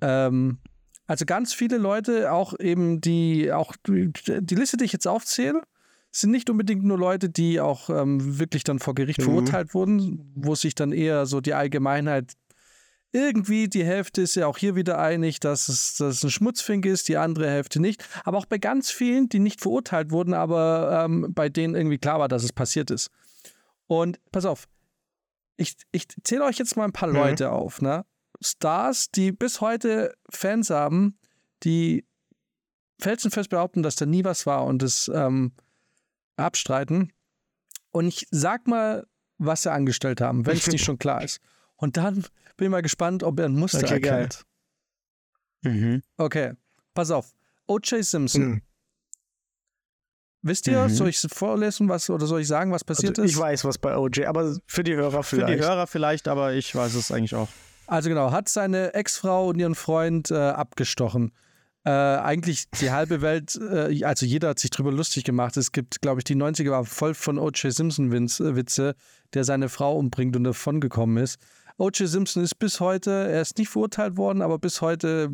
Ähm, also ganz viele Leute, auch eben die, auch die die Liste, die ich jetzt aufzähle, sind nicht unbedingt nur Leute, die auch ähm, wirklich dann vor Gericht Mhm. verurteilt wurden, wo sich dann eher so die Allgemeinheit irgendwie, die Hälfte ist ja auch hier wieder einig, dass es, dass es ein Schmutzfink ist, die andere Hälfte nicht. Aber auch bei ganz vielen, die nicht verurteilt wurden, aber ähm, bei denen irgendwie klar war, dass es passiert ist. Und pass auf, ich, ich zähle euch jetzt mal ein paar Mhm. Leute auf, ne? Stars, die bis heute Fans haben, die felsenfest behaupten, dass da nie was war und es ähm, abstreiten. Und ich sag mal, was sie angestellt haben, wenn es nicht schon klar ist. Und dann bin ich mal gespannt, ob er ein Muster Okay, erkennt. Mhm. Okay, pass auf. O.J. Simpson. Hm. Wisst ihr, Mhm. soll ich vorlesen, was oder soll ich sagen, was passiert Also, ich ist? weiß, was bei OJ, aber für die Hörer Für vielleicht. die Hörer vielleicht, aber ich weiß es eigentlich auch. Also genau, hat seine Ex-Frau und ihren Freund äh, abgestochen. Äh, eigentlich die halbe Welt, äh, also jeder hat sich drüber lustig gemacht. Es gibt, glaube ich, die 90er war voll von O.J. Simpson-Witze, der seine Frau umbringt und davon gekommen ist. O.J. Simpson ist bis heute, er ist nicht verurteilt worden, aber bis heute,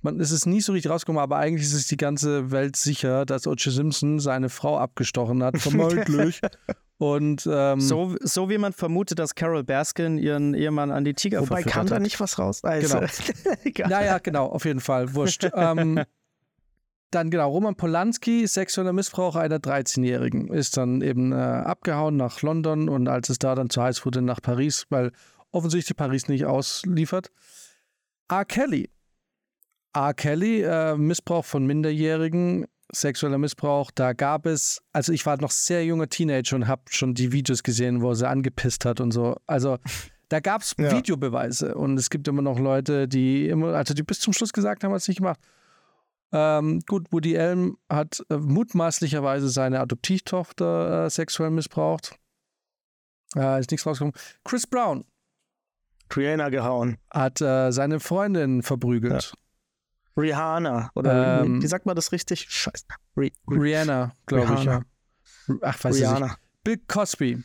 man ist es nie so richtig rausgekommen, aber eigentlich ist es die ganze Welt sicher, dass O.J. Simpson seine Frau abgestochen hat, vermutlich. und ähm, So, so wie man vermutet, dass Carol Baskin ihren Ehemann an die Tiger Wobei kam da hat. nicht was raus. Also, Genau. egal. Naja, genau, auf jeden Fall. Wurscht. ähm, dann genau, Roman Polanski, sexueller Missbrauch einer 13-Jährigen, ist dann eben äh, abgehauen nach London und als es da dann zu heiß wurde, nach Paris, weil offensichtlich Paris nicht ausliefert. R. Kelly. R. Kelly, äh, Missbrauch von Minderjährigen, sexueller Missbrauch, da gab es, also ich war noch sehr junger Teenager und habe schon die Videos gesehen, wo er sie angepisst hat und so. Also da gab es Ja. Videobeweise und es gibt immer noch Leute, die immer, also die bis zum Schluss gesagt haben, hat es nicht gemacht. Ähm, gut, Woody Allen hat äh, mutmaßlicherweise seine Adoptivtochter äh, sexuell missbraucht. Äh, ist nichts rausgekommen. Chris Brown Rihanna gehauen. hat äh, seine Freundin verprügelt. Rihanna. Oder Ähm, wie sagt man das richtig? Scheiße. Ri Ri Rihanna, glaube ich. Ja. Ach, weiß ich nicht. Rihanna. Bill Cosby.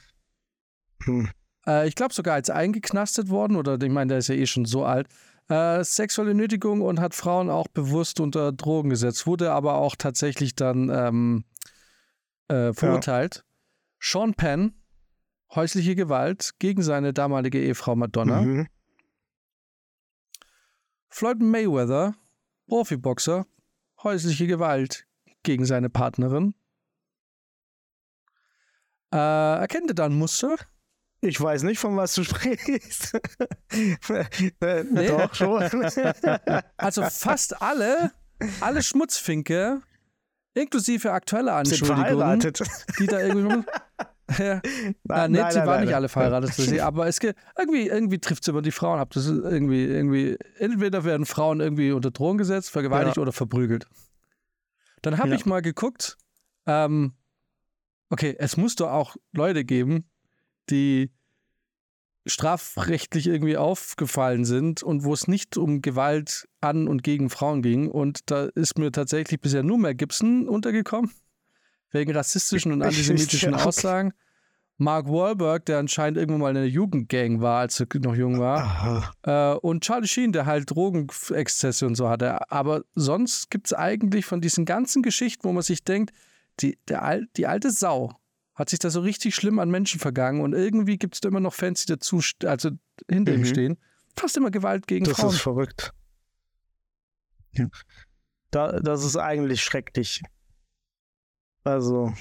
Hm. Äh, ich glaube sogar als eingeknastet worden, oder ich meine, der ist ja eh schon so alt. Äh, sexuelle Nötigung und hat Frauen auch bewusst unter Drogen gesetzt, wurde aber auch tatsächlich dann ähm, äh, verurteilt. Sean Penn, häusliche Gewalt gegen seine damalige Ehefrau Madonna. Mhm. Floyd Mayweather, Profiboxer, häusliche Gewalt gegen seine Partnerin. Äh, erkennt ihr da ein Muster? Ich weiß nicht, von was du sprichst. äh, Nee. Doch schon. Also fast alle, alle Schmutzfinke, inklusive aktuelle Sind Anschuldigungen, die da irgendwie. ja, ah, nee, sie waren nicht alle verheiratet. für sie, aber es geht, irgendwie, irgendwie trifft es immer die Frauen ab. Das ist irgendwie, irgendwie, entweder werden Frauen irgendwie unter Drogen gesetzt, vergewaltigt Ja. oder verprügelt. Dann habe Ja. ich mal geguckt, ähm, okay, es muss doch auch Leute geben, die strafrechtlich irgendwie aufgefallen sind und wo es nicht um Gewalt an und gegen Frauen ging. Und da ist mir tatsächlich bisher nur Mel Gibson untergekommen, wegen rassistischen und antisemitischen Okay. Aussagen. Mark Wahlberg, der anscheinend irgendwann mal in einer Jugendgang war, als er noch jung war. Aha. Äh, und Charlie Sheen, der halt Drogenexzesse und so hatte. Aber sonst gibt es eigentlich von diesen ganzen Geschichten, wo man sich denkt, die, der die alte Sau hat sich da so richtig schlimm an Menschen vergangen und irgendwie gibt es da immer noch Fans, die dazu, also hinter ihm Mhm. stehen. Fast immer Gewalt gegen Das Frauen. ist verrückt. Ja. Da, das ist eigentlich schrecklich. Also.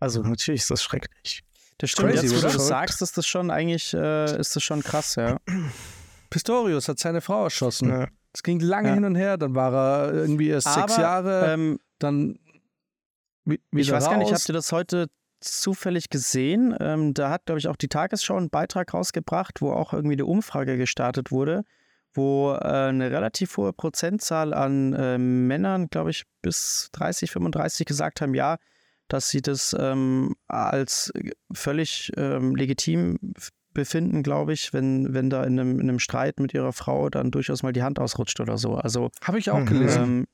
Also, natürlich ist das schrecklich. Das stimmt. Crazy, Jetzt, wo du das sagst, ist das schon eigentlich, äh, ist das schon krass, ja. Pistorius hat seine Frau erschossen. Ja. Es ging lange Ja. hin und her, dann war er irgendwie erst sechs Aber, Jahre, Ähm, dann ich weiß raus. gar nicht, habt ihr das heute zufällig gesehen? Ähm, da hat, glaube ich, auch die Tagesschau einen Beitrag rausgebracht, wo auch irgendwie eine Umfrage gestartet wurde, wo äh, eine relativ hohe Prozentzahl an äh, Männern, glaube ich, bis 30, 35 gesagt haben, ja, dass sie das ähm, als völlig ähm, legitim befinden, glaube ich, wenn, wenn da in einem, in einem Streit mit ihrer Frau dann durchaus mal die Hand ausrutscht oder so. Also Habe ich auch Mhm. gelesen. ähm,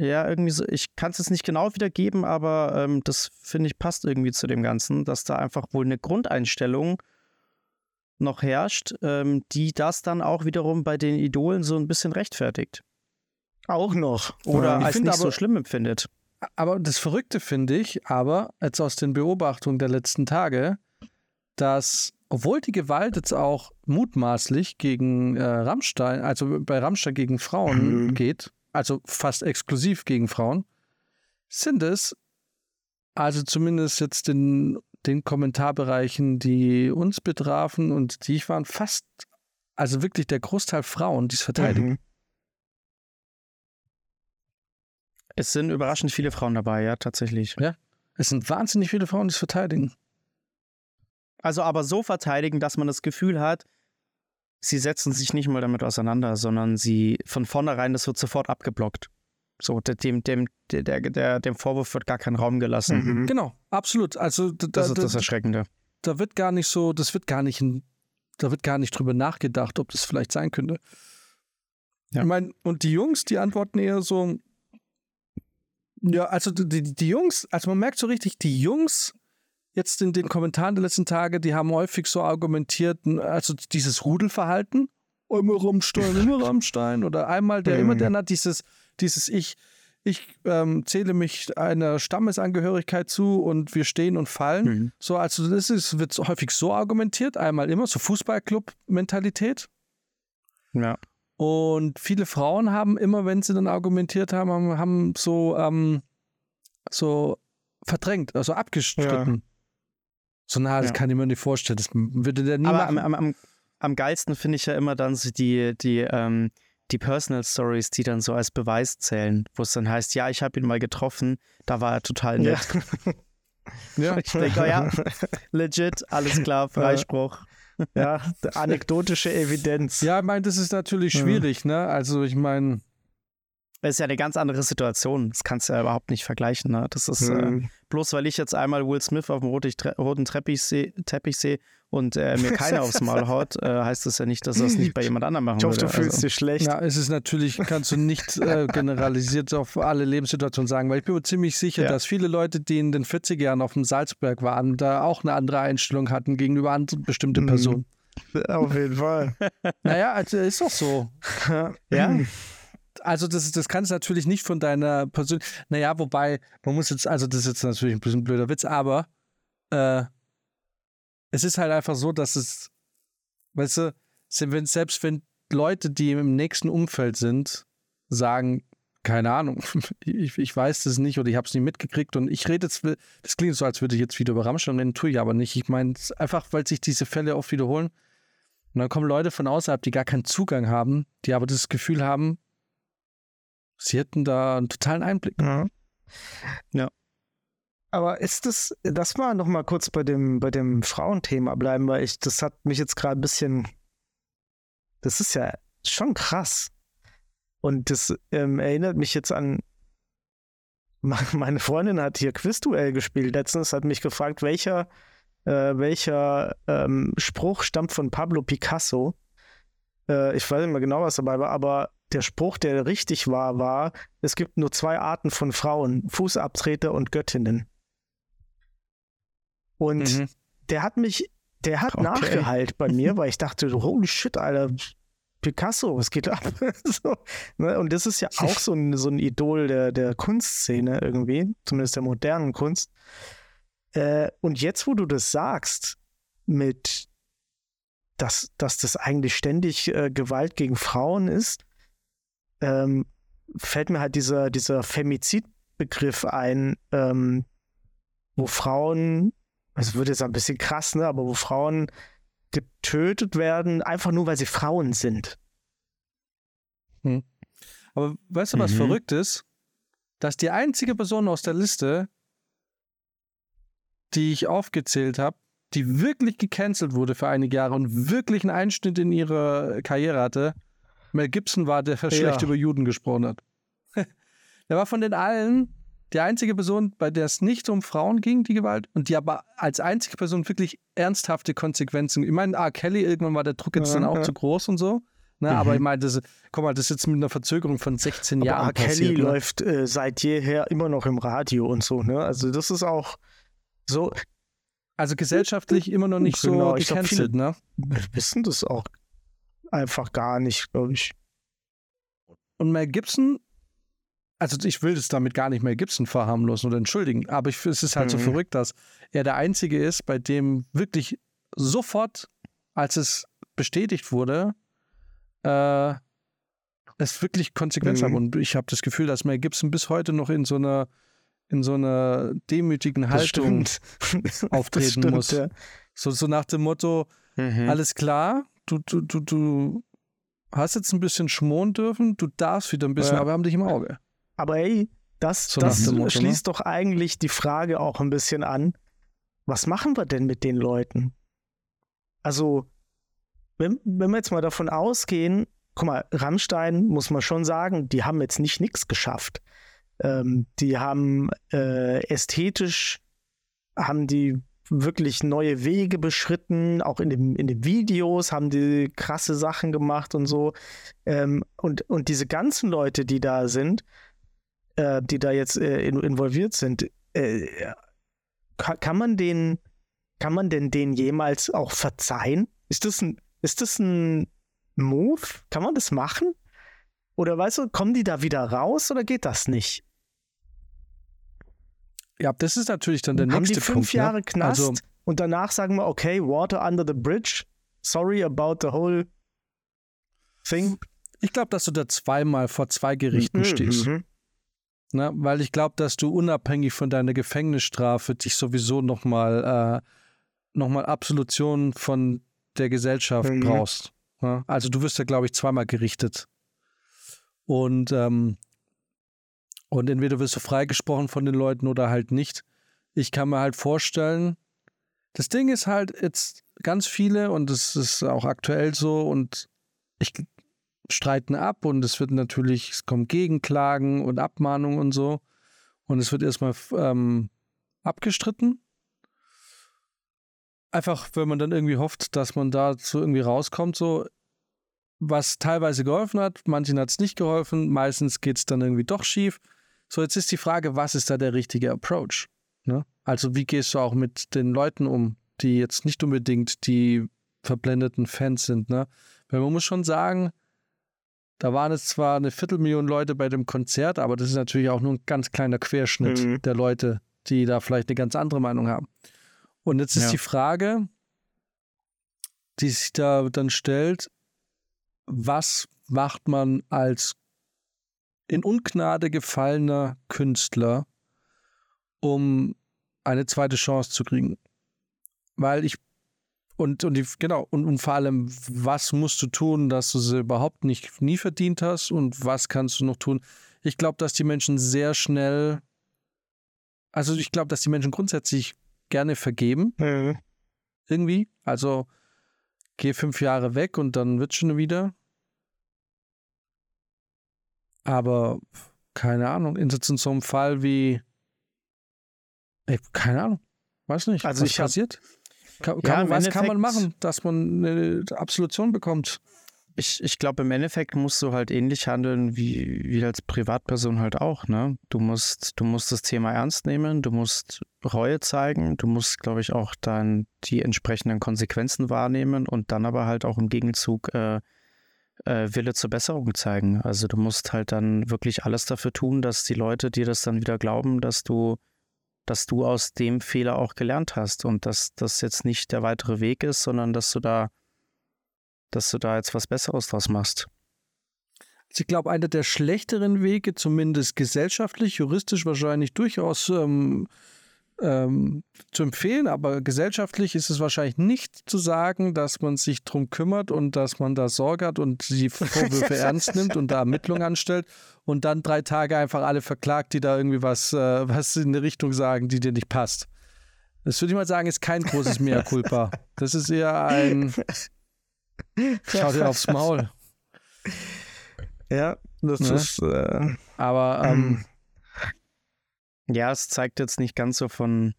ja, irgendwie so, ich kann es jetzt nicht genau wiedergeben, aber ähm, das finde ich passt irgendwie zu dem Ganzen, dass da einfach wohl eine Grundeinstellung noch herrscht, ähm, die das dann auch wiederum bei den Idolen so ein bisschen rechtfertigt. Auch noch. Oder Ich als nicht so aber- schlimm empfindet. Aber das Verrückte finde ich, aber jetzt aus den Beobachtungen der letzten Tage, dass, obwohl die Gewalt jetzt auch mutmaßlich gegen äh, Rammstein, also bei Rammstein gegen Frauen Mhm. geht, also fast exklusiv gegen Frauen, sind es, also zumindest jetzt in den Kommentarbereichen, die uns betrafen und die ich waren, fast, also wirklich der Großteil Frauen, die es verteidigen. Mhm. Es sind überraschend viele Frauen dabei, ja, tatsächlich. Es sind wahnsinnig viele Frauen, die es verteidigen. Also aber so verteidigen, dass man das Gefühl hat, sie setzen sich nicht mal damit auseinander, sondern sie von vornherein, das wird sofort abgeblockt. So, de- dem, dem, der, der, dem Vorwurf wird gar kein Raum gelassen. Mhm. Genau, absolut. Also da, Das ist da, das Erschreckende. da wird gar nicht so, das wird gar nicht, in, da wird gar nicht drüber nachgedacht, ob das vielleicht sein könnte. Ja. Ich meine, und die Jungs, die antworten eher so, ja, also die, die, Jungs, also man merkt so richtig, die Jungs jetzt in den Kommentaren der letzten Tage, die haben häufig so argumentiert, also dieses Rudelverhalten, immer Rammstein, immer Rammstein oder einmal der, immer Mhm. der hat dieses, dieses ich, ich ähm, zähle mich einer Stammesangehörigkeit zu und wir stehen und fallen. Mhm. So, also das ist, wird häufig so argumentiert, einmal immer, so Fußballclub-Mentalität. Ja. Und viele Frauen haben immer, wenn sie dann argumentiert haben, haben, haben so, ähm, so verdrängt, also abgestritten. So, na, das Ja. kann ich mir nicht vorstellen. Das würde der nie Aber am, machen. am, am, am geilsten finde ich ja immer dann so die, die, ähm, die Personal Stories, die dann so als Beweis zählen, wo es dann heißt, ja, ich habe ihn mal getroffen, da war er total Ja. nett. ja. Ich denke, oh ja, legit, alles klar, Freispruch. ja, anekdotische Evidenz. ja, ich meine, das ist natürlich Ja. schwierig, ne? Also, ich meine, Das ist ja eine ganz andere Situation. Das kannst du ja überhaupt nicht vergleichen. Ne? Das ist äh, Mhm. bloß, weil ich jetzt einmal Will Smith auf dem roten, Tre roten Teppich sehe und äh, mir keiner aufs Maul haut, äh, heißt das ja nicht, dass er es nicht bei jemand anderem machen Ich hoffe, würde. du fühlst also, dich schlecht. ja, es ist natürlich, kannst du nicht äh, generalisiert auf alle Lebenssituationen sagen, weil ich bin mir ziemlich sicher, Ja. dass viele Leute, die in den 40er Jahren auf dem Salzberg waren, da auch eine andere Einstellung hatten gegenüber anderen bestimmte Mhm. Personen. Auf jeden Fall. Naja, also ist doch so. ja, Also das, das kannst du natürlich nicht von deiner Person. Naja, wobei, man muss jetzt, also das ist jetzt natürlich ein bisschen ein blöder Witz, aber äh, es ist halt einfach so, dass es, weißt du, selbst wenn Leute, die im nächsten Umfeld sind, sagen, keine Ahnung, ich, ich weiß das nicht oder ich habe es nie mitgekriegt und ich rede jetzt, das klingt so, als würde ich jetzt wieder über Rammstein reden, tue ich aber nicht. Ich meine, es ist einfach, weil sich diese Fälle oft wiederholen und dann kommen Leute von außerhalb, die gar keinen Zugang haben, die aber das Gefühl haben, sie hätten da einen totalen Einblick. Ja. Ja. Aber ist das, das mal noch mal kurz bei dem, bei dem Frauenthema bleiben, weil ich, das hat mich jetzt gerade ein bisschen, das ist ja schon krass. Und das ähm, erinnert mich jetzt an, meine Freundin hat hier Quizduell gespielt letztens, hat mich gefragt, welcher, äh, welcher ähm, Spruch stammt von Pablo Picasso. Äh, ich weiß nicht mehr genau, was dabei war, aber der Spruch, der richtig war, war, es gibt nur zwei Arten von Frauen, Fußabtreter und Göttinnen. Und Mhm. der hat mich, der hat Okay. nachgeheilt bei mir, weil ich dachte, holy shit, Alter, Picasso, was geht ab? so, ne? Und das ist ja auch so ein, so ein Idol der, der Kunstszene irgendwie, zumindest der modernen Kunst. Äh, und jetzt, wo du das sagst, mit, dass, dass das eigentlich ständig äh, Gewalt gegen Frauen ist, ähm, fällt mir halt dieser, dieser Femizidbegriff ein, ähm, wo Frauen, es wird jetzt ein bisschen krass, ne, aber wo Frauen getötet werden, einfach nur weil sie Frauen sind. Hm. Aber weißt du, was Mhm. verrückt ist? Dass die einzige Person aus der Liste, die ich aufgezählt habe, die wirklich gecancelt wurde für einige Jahre und wirklich einen Einschnitt in ihre Karriere hatte, Mel Gibson war, der schlecht Ja. über Juden gesprochen hat. der war von den allen die einzige Person, bei der es nicht um Frauen ging, die Gewalt, und die aber als einzige Person wirklich ernsthafte Konsequenzen. Ich meine, ah, Kelly, irgendwann war der Druck jetzt dann auch Ja. zu groß und so. Ne, Aber ich meine, das, guck mal, das ist jetzt mit einer Verzögerung von 16 Aber Jahren R. Kelly. Ne? läuft äh, seit jeher immer noch im Radio und so, ne? Also das ist auch so, Also gesellschaftlich immer noch nicht Genau, so ich glaub, gecancelt, ne? wir wissen das auch einfach gar nicht, glaube ich. Und Mel Gibson, also ich will das damit gar nicht Mel Gibson verharmlosen oder entschuldigen, aber ich, es ist halt so Mhm. verrückt, dass er der Einzige ist, bei dem wirklich sofort, als es bestätigt wurde, äh, es wirklich Konsequenzen Mhm. haben. Und ich habe das Gefühl, dass Mel Gibson bis heute noch in so einer in so einer demütigen Haltung auftreten stimmt, muss. Ja. So, so nach dem Motto, Mhm. alles klar, du, du, du, du hast jetzt ein bisschen schmoren dürfen, du darfst wieder ein bisschen, Ja. aber wir haben dich im Auge. Aber ey, das, So das ne? schließt doch eigentlich die Frage auch ein bisschen an. Was machen wir denn mit den Leuten? Also, wenn, wenn wir jetzt mal davon ausgehen, guck mal, Rammstein muss man schon sagen, die haben jetzt nicht nichts geschafft. Ähm, die haben äh, ästhetisch, haben die wirklich neue Wege beschritten, auch in, dem, in den Videos haben die krasse Sachen gemacht und so. Ähm, und, und diese ganzen Leute, die da sind, äh, die da jetzt äh, in, involviert sind, äh, kann, man den, kann man denn denen jemals auch verzeihen? Ist das ein, ist das ein Move? Kann man das machen? Oder weißt du, kommen die da wieder raus oder geht das nicht? Ja, das ist natürlich dann der Haben nächste die fünf Punkt. Jahre ne? Knast Also, und danach sagen wir, okay, water under the bridge. Sorry about the whole thing. ich glaube, dass du da zweimal vor zwei Gerichten Mhm, stehst. mhm. Ne? Weil ich glaube, dass du unabhängig von deiner Gefängnisstrafe dich sowieso nochmal äh, noch mal Absolution von der Gesellschaft Mhm. brauchst. Ne? Also du wirst ja, glaube ich, zweimal gerichtet. Und, ähm, und entweder wirst du freigesprochen von den Leuten oder halt nicht. Ich kann mir halt vorstellen, das Ding ist halt jetzt ganz viele und es ist auch aktuell so und ich streiten ab und es wird natürlich, es kommen Gegenklagen und Abmahnungen und so und es wird erstmal ähm, abgestritten. Einfach, wenn man dann irgendwie hofft, dass man dazu irgendwie rauskommt, so was teilweise geholfen hat, manchen hat es nicht geholfen, meistens geht es dann irgendwie doch schief. So, jetzt ist die Frage, was ist da der richtige Approach? Ne? Also, wie gehst du auch mit den Leuten um, die jetzt nicht unbedingt die verblendeten Fans sind? Ne? Weil man muss schon sagen, da waren es zwar eine Viertelmillion Leute bei dem Konzert, aber das ist natürlich auch nur ein ganz kleiner Querschnitt Mhm. der Leute, die da vielleicht eine ganz andere Meinung haben. Und jetzt ist Ja. die Frage, die sich da dann stellt, was macht man als in Ungnade gefallener Künstler, um eine zweite Chance zu kriegen? Weil ich und, und die, genau, und, und vor allem, was musst du tun, dass du sie überhaupt nicht nie verdient hast und was kannst du noch tun? Ich glaube, dass die Menschen sehr schnell, also ich glaube, dass die Menschen grundsätzlich gerne vergeben, Mhm. irgendwie. Also geh fünf Jahre weg und dann wird schon wieder. Aber keine Ahnung, in so in so einem Fall wie, ey, keine Ahnung, weiß nicht, Also was ich hab- passiert. Kann, Ja, kann, was kann man Endeffekt- machen, dass man eine Absolution bekommt? Ich, ich glaube, im Endeffekt musst du halt ähnlich handeln wie, wie als Privatperson halt auch, ne? Du musst, du musst das Thema ernst nehmen, du musst Reue zeigen, du musst, glaube ich, auch dann die entsprechenden Konsequenzen wahrnehmen und dann aber halt auch im Gegenzug äh, äh, Wille zur Besserung zeigen. Also du musst halt dann wirklich alles dafür tun, dass die Leute dir das dann wieder glauben, dass du, dass du aus dem Fehler auch gelernt hast und dass das jetzt nicht der weitere Weg ist, sondern dass du da dass du da jetzt was Besseres draus machst. Also ich glaube, einer der schlechteren Wege, zumindest gesellschaftlich, juristisch wahrscheinlich durchaus ähm, ähm, zu empfehlen, aber gesellschaftlich ist es wahrscheinlich nicht zu sagen, dass man sich drum kümmert und dass man da Sorge hat und die Vorwürfe ernst nimmt und da Ermittlungen anstellt und dann drei Tage einfach alle verklagt, die da irgendwie was, äh, was in eine Richtung sagen, die dir nicht passt. Das würde ich mal sagen, ist kein großes Mea culpa. Das ist eher ein Schau dir aufs Maul. Ja, das Ne? ist. Äh, Aber ähm, Ja, es zeigt jetzt nicht ganz so von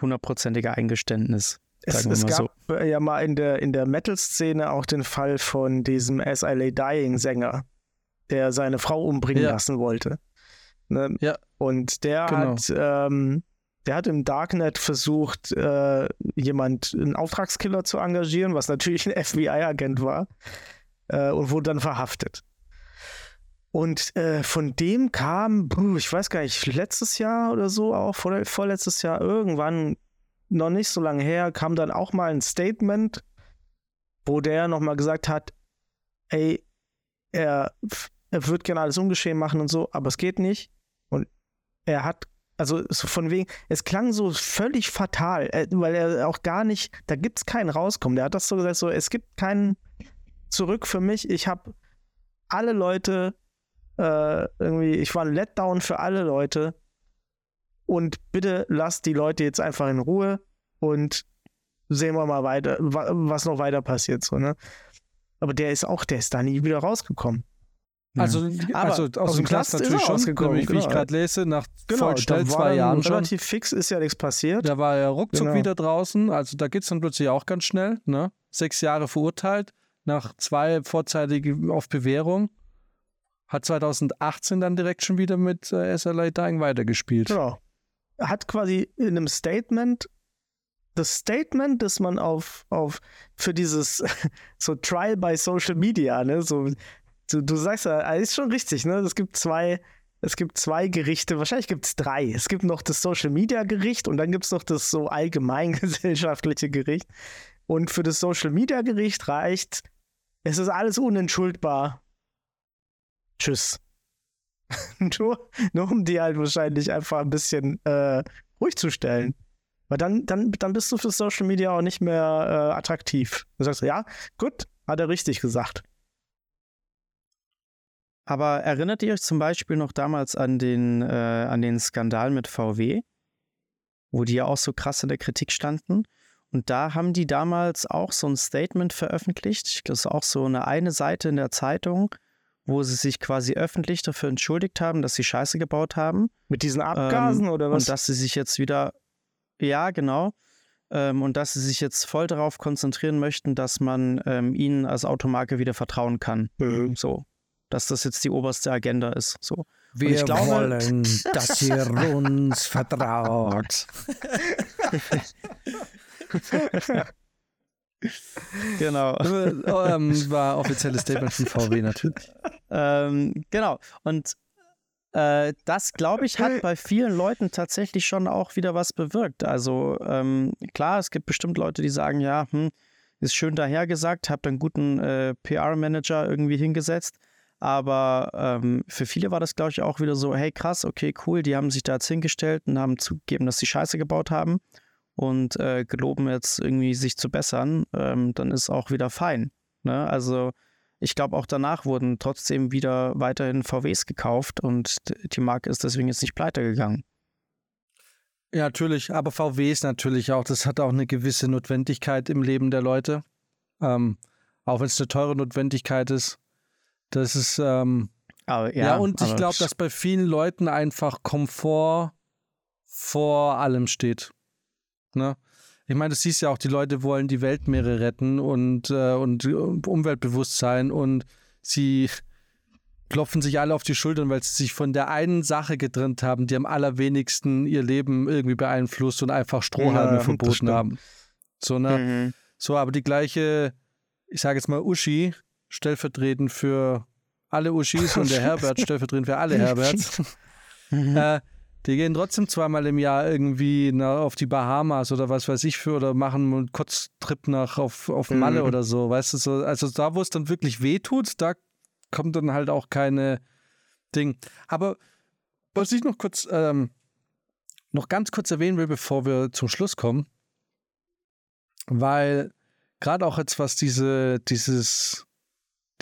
hundertprozentiger Eingeständnis. es, Sagen wir es mal gab so. äh, ja mal in der, in der Metal-Szene auch den Fall von diesem As I Lay Dying-Sänger, der seine Frau umbringen Ja. lassen wollte. Ne? Ja. Und der Genau. hat. Ähm, der hat im Darknet versucht, äh, jemand, einen Auftragskiller zu engagieren, was natürlich ein FBI-Agent war, äh, und wurde dann verhaftet. Und äh, von dem kam, ich weiß gar nicht, letztes Jahr oder so, auch vor, vorletztes Jahr, irgendwann, noch nicht so lange her, kam dann auch mal ein Statement, wo der nochmal gesagt hat, ey, er, er wird gerne alles ungeschehen machen und so, aber es geht nicht. Und er hat, also so von wegen, es klang so völlig fatal, äh, weil er auch gar nicht, da gibt es keinen Rauskommen. Der hat das so gesagt, so, es gibt keinen zurück für mich. Ich habe alle Leute äh, irgendwie, ich war ein Letdown für alle Leute. Und bitte lasst die Leute jetzt einfach in Ruhe und sehen wir mal weiter, wa- was noch weiter passiert. So, ne? Aber der ist auch, der ist da nie wieder rausgekommen. also, Aber also aus, dem Knast ist er natürlich schon, rausgekommen, nämlich, wie ich genau. gerade lese, nach Genau, voll schnell zwei Jahren schon. relativ fix, ist ja nichts passiert. Da war er ruckzuck Genau. wieder draußen. Also da geht es dann plötzlich auch ganz schnell. Ne? Sechs Jahre verurteilt, nach zwei vorzeitige auf Bewährung. Hat 2018 dann direkt schon wieder mit äh, SLA Dying weitergespielt. Genau. Hat quasi in einem Statement das Statement, das man auf, auf für dieses so Trial by Social Media, ne, so du, du sagst ja, ah, ist schon richtig, ne? Es gibt zwei, es gibt zwei Gerichte, wahrscheinlich gibt es drei. Es gibt noch das Social Media Gericht und dann gibt es noch das so allgemeingesellschaftliche Gericht. Und für das Social Media Gericht reicht, es ist alles unentschuldbar. Tschüss. nur, nur um die halt wahrscheinlich einfach ein bisschen äh, ruhig zu stellen. Weil dann, dann, dann bist du für Social Media auch nicht mehr äh, attraktiv. Du sagst, ja, gut, hat er richtig gesagt. Aber erinnert ihr euch zum Beispiel noch damals an den, äh, an den Skandal mit VW, wo die ja auch so krass in der Kritik standen? Und da haben die damals auch so ein Statement veröffentlicht. Das ist auch so eine eine Seite in der Zeitung, wo sie sich quasi öffentlich dafür entschuldigt haben, dass sie Scheiße gebaut haben. Mit diesen Abgasen oder was? Und dass sie sich jetzt wieder, ja, genau. Ähm, und dass sie sich jetzt voll darauf konzentrieren möchten, dass man ähm, ihnen als Automarke wieder vertrauen kann. Mhm. So. Dass das jetzt die oberste Agenda ist. So. Wir ich glaube- wollen, dass ihr uns vertraut. Genau. ähm, war offizielles Statement von VW natürlich. ähm, genau. Und äh, das, glaube ich, hat bei vielen Leuten tatsächlich schon auch wieder was bewirkt. Also ähm, klar, es gibt bestimmt Leute, die sagen, ja, hm, ist schön dahergesagt, habt einen guten äh, PR-Manager irgendwie hingesetzt. Aber ähm, für viele war das, glaube ich, auch wieder so, hey krass, okay, cool, die haben sich da jetzt hingestellt und haben zugegeben, dass sie Scheiße gebaut haben und äh, geloben jetzt irgendwie sich zu bessern, ähm, dann ist auch wieder fein. Ne? Also ich glaube, auch danach wurden trotzdem wieder weiterhin VWs gekauft und die Marke ist deswegen jetzt nicht pleite gegangen. Ja, natürlich, aber VW ist natürlich auch, das hat auch eine gewisse Notwendigkeit im Leben der Leute. Ähm, auch wenn es eine teure Notwendigkeit ist. Das ist, ähm, Aber, ja, und ich glaube, dass bei vielen Leuten einfach Komfort vor allem steht. Ne? Ich meine, du siehst ja auch, die Leute wollen die Weltmeere retten und, äh, und Umweltbewusstsein und sie klopfen sich alle auf die Schultern, weil sie sich von der einen Sache getrennt haben, die am allerwenigsten ihr Leben irgendwie beeinflusst und einfach Strohhalme Ja, das verboten haben. So, ne? Mhm. So, aber die gleiche, ich sage jetzt mal Uschi, stellvertretend für alle Uschis und der Herbert stellvertretend für alle Herberts. äh, die gehen trotzdem zweimal im Jahr irgendwie na, auf die Bahamas oder was weiß ich für oder machen einen Kurztrip nach auf, auf Malle Mhm. oder so, weißt du so. Also da, wo es dann wirklich weh tut, da kommt dann halt auch keine Ding. Aber was ich noch kurz ähm, noch ganz kurz erwähnen will, bevor wir zum Schluss kommen, weil gerade auch jetzt was diese, dieses,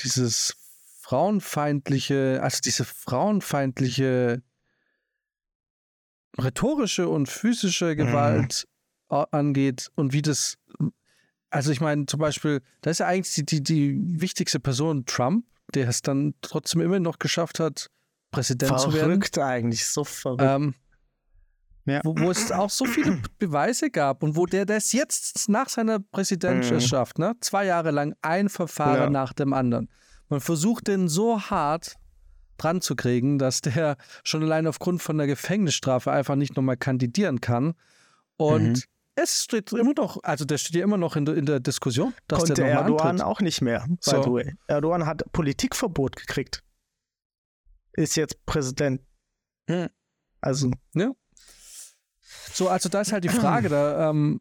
dieses frauenfeindliche, also diese frauenfeindliche rhetorische und physische Gewalt mhm. angeht und wie das, also ich meine zum Beispiel, da ist ja eigentlich die, die, die wichtigste Person Trump, der es dann trotzdem immer noch geschafft hat, Präsident verrückt zu werden. Verrückt eigentlich, so verrückt. Ähm, ja. wo, wo, es auch so viele Beweise gab und wo der das jetzt nach seiner Präsidentschaft, mhm. ne, zwei Jahre lang ein Verfahren ja. nach dem anderen. Man versucht den so hart dran zu kriegen, dass der schon allein aufgrund von der Gefängnisstrafe einfach nicht nochmal kandidieren kann. Und mhm. es steht immer noch, also der steht ja immer noch in, der, in der Diskussion, dass Konnte der Erdogan antritt. auch nicht mehr, by the way. Erdogan hat Politikverbot gekriegt. Ist jetzt Präsident. Mhm. Also. Ja. So, also da ist halt die Frage, da, ähm,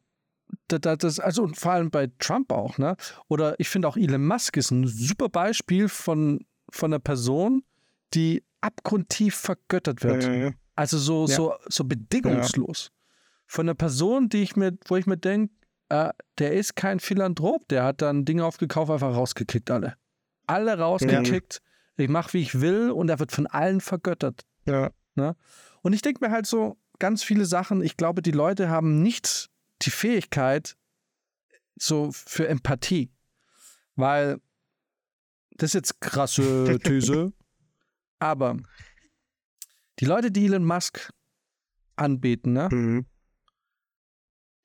da, da, das, also und vor allem bei Trump auch, ne? Oder ich finde auch Elon Musk ist ein super Beispiel von, von einer Person, die abgrundtief vergöttert wird. Ja, ja, ja. Also so, so, so bedingungslos. Von einer Person, die ich mir, wo ich mir denke, äh, der ist kein Philanthrop, der hat dann Dinge aufgekauft, einfach rausgekickt, alle. Alle rausgekickt. Ich mache, wie ich will, und er wird von allen vergöttert. Ja. Ne? Und ich denke mir halt so, ganz viele Sachen, ich glaube, die Leute haben nicht die Fähigkeit so für Empathie. Weil das ist jetzt krasse These, aber die Leute, die Elon Musk anbeten, ne? Mhm.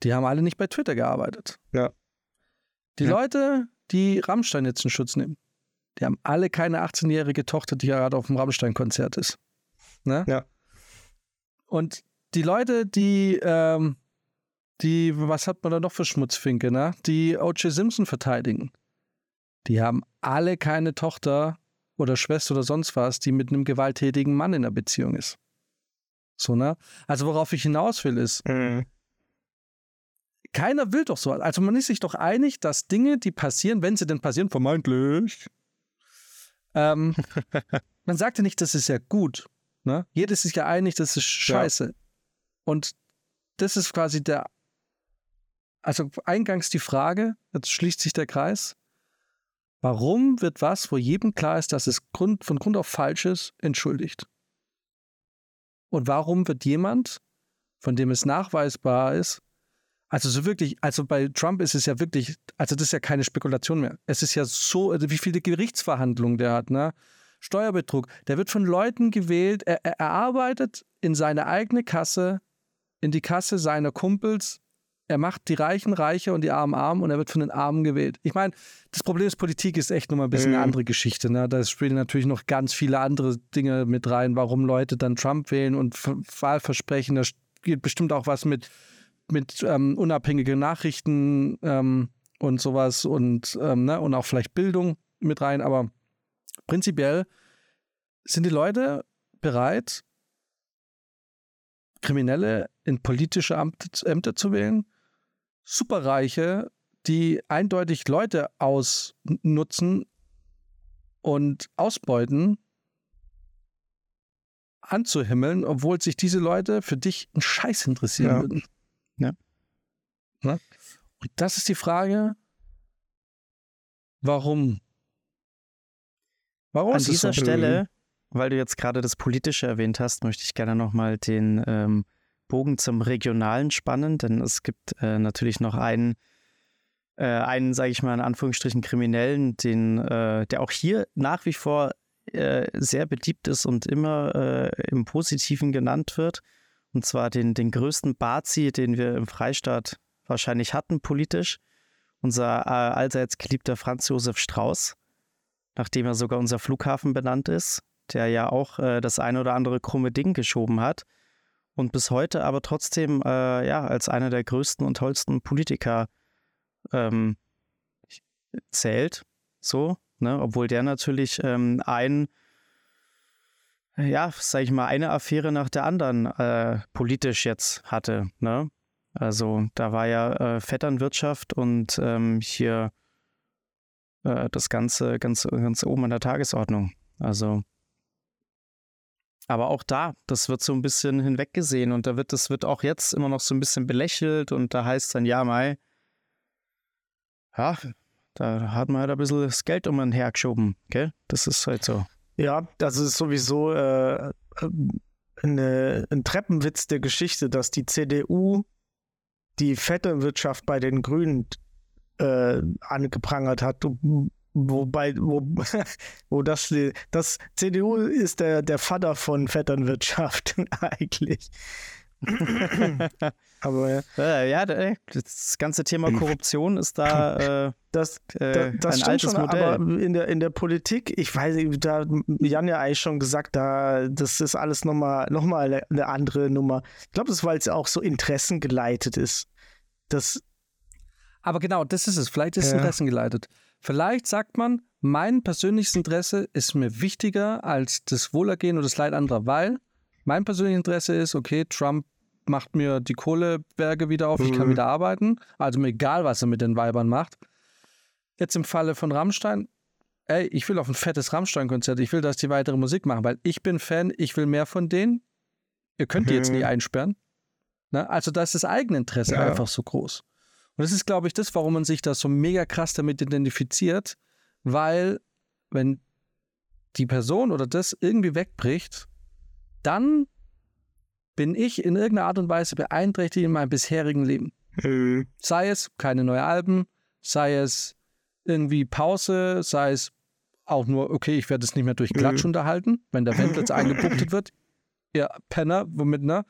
Die haben alle nicht bei Twitter gearbeitet. Ja. Die ja. Leute, die Rammstein jetzt in Schutz nehmen, die haben alle keine 18-jährige Tochter, die gerade auf dem Rammstein-Konzert ist. Ne? Ja. Und die Leute, die, ähm, die, was hat man da noch für Schmutzfinke, ne? Die O.J. Simpson verteidigen. Die haben alle keine Tochter oder Schwester oder sonst was, die mit einem gewalttätigen Mann in einer Beziehung ist. So, ne? Also worauf ich hinaus will, ist, mhm. keiner will doch so. Also man ist sich doch einig, dass Dinge, die passieren, wenn sie denn passieren, vermeintlich, ähm, man sagt ja nicht, das ist ja gut. Ne? Jeder ist sich ja einig, das ist scheiße. Ja. Und das ist quasi der, also eingangs die Frage, jetzt schließt sich der Kreis, warum wird was, wo jedem klar ist, dass es Grund, von Grund auf falsch ist, entschuldigt? Und warum wird jemand, von dem es nachweisbar ist, also so wirklich, also bei Trump ist es ja wirklich, also das ist ja keine Spekulation mehr. Es ist ja so, also wie viele Gerichtsverhandlungen der hat, ne? Steuerbetrug, der wird von Leuten gewählt, er, er arbeitet in seine eigene Kasse, in die Kasse seiner Kumpels. Er macht die Reichen reicher und die Armen arm und er wird von den Armen gewählt. Ich meine, das Problem ist, Politik ist echt nochmal ein bisschen mhm. eine andere Geschichte. Ne? Da spielen natürlich noch ganz viele andere Dinge mit rein, warum Leute dann Trump wählen und Wahlversprechen. Da spielt bestimmt auch was mit, mit ähm, unabhängigen Nachrichten ähm, und sowas und, ähm, ne? und auch vielleicht Bildung mit rein. Aber prinzipiell sind die Leute bereit, Kriminelle in politische Ämter zu wählen, Superreiche, die eindeutig Leute ausnutzen und ausbeuten, anzuhimmeln, obwohl sich diese Leute für dich einen Scheiß interessieren ja. würden. Ja. Na? Und das ist die Frage, warum? Warum An dieser so Stelle weil du jetzt gerade das Politische erwähnt hast, möchte ich gerne nochmal den ähm, Bogen zum Regionalen spannen, denn es gibt äh, natürlich noch einen, äh, einen, sage ich mal in Anführungsstrichen, Kriminellen, den, äh, der auch hier nach wie vor äh, sehr beliebt ist und immer äh, im Positiven genannt wird. Und zwar den, den größten Bazi, den wir im Freistaat wahrscheinlich hatten politisch. Unser äh, allseits geliebter Franz Josef Strauß, nachdem er sogar unser Flughafen benannt ist der ja auch äh, das eine oder andere krumme Ding geschoben hat und bis heute aber trotzdem äh, ja als einer der größten und tollsten Politiker ähm, zählt, so, ne? obwohl der natürlich ähm, ein ja, sag ich mal, eine Affäre nach der anderen äh, politisch jetzt hatte. Ne? Also da war ja äh, Vetternwirtschaft und ähm, hier äh, das Ganze ganz, ganz oben an der Tagesordnung. Also aber auch da, das wird so ein bisschen hinweggesehen und da wird, das wird auch jetzt immer noch so ein bisschen belächelt und da heißt dann, ja, Mai, ja, da hat man halt ein bisschen das Geld um einen hergeschoben, gell? Das ist halt so. Ja, das ist sowieso äh, eine, ein Treppenwitz der Geschichte, dass die CDU die Vetternwirtschaft bei den Grünen äh, angeprangert hat, wobei, wo, wo das, das CDU ist der, der Vater von Vetternwirtschaft eigentlich. Aber äh, ja, das ganze Thema Korruption ist da äh, das, äh, das, ein altes schon, Modell. Aber in der, in der Politik, ich weiß, da hat Jan ja eigentlich schon gesagt, da das ist alles nochmal noch mal eine andere Nummer. Ich glaube, das ist, weil es auch so interessengeleitet ist. Das, aber genau, das ist es. Vielleicht ist es ja. interessengeleitet. Vielleicht sagt man, mein persönliches Interesse ist mir wichtiger als das Wohlergehen oder das Leid anderer, weil mein persönliches Interesse ist, okay, Trump macht mir die Kohleberge wieder auf, ich kann mhm. wieder arbeiten. Also mir egal, was er mit den Weibern macht. Jetzt im Falle von Rammstein, ey, ich will auf ein fettes Rammstein-Konzert, ich will, dass die weitere Musik machen, weil ich bin Fan, ich will mehr von denen. Ihr könnt die jetzt nicht mhm. einsperren. Ne? Also da ist das Eigeninteresse ja. einfach so groß. Und das ist, glaube ich, das, warum man sich da so mega krass damit identifiziert, weil wenn die Person oder das irgendwie wegbricht, dann bin ich in irgendeiner Art und Weise beeinträchtigt in meinem bisherigen Leben. Mhm. Sei es keine neuen Alben, sei es irgendwie Pause, sei es auch nur, okay, ich werde es nicht mehr durch Klatsch mhm. unterhalten, wenn der Wendel jetzt eingebuchtet wird. Ihr Penner, womit, ne?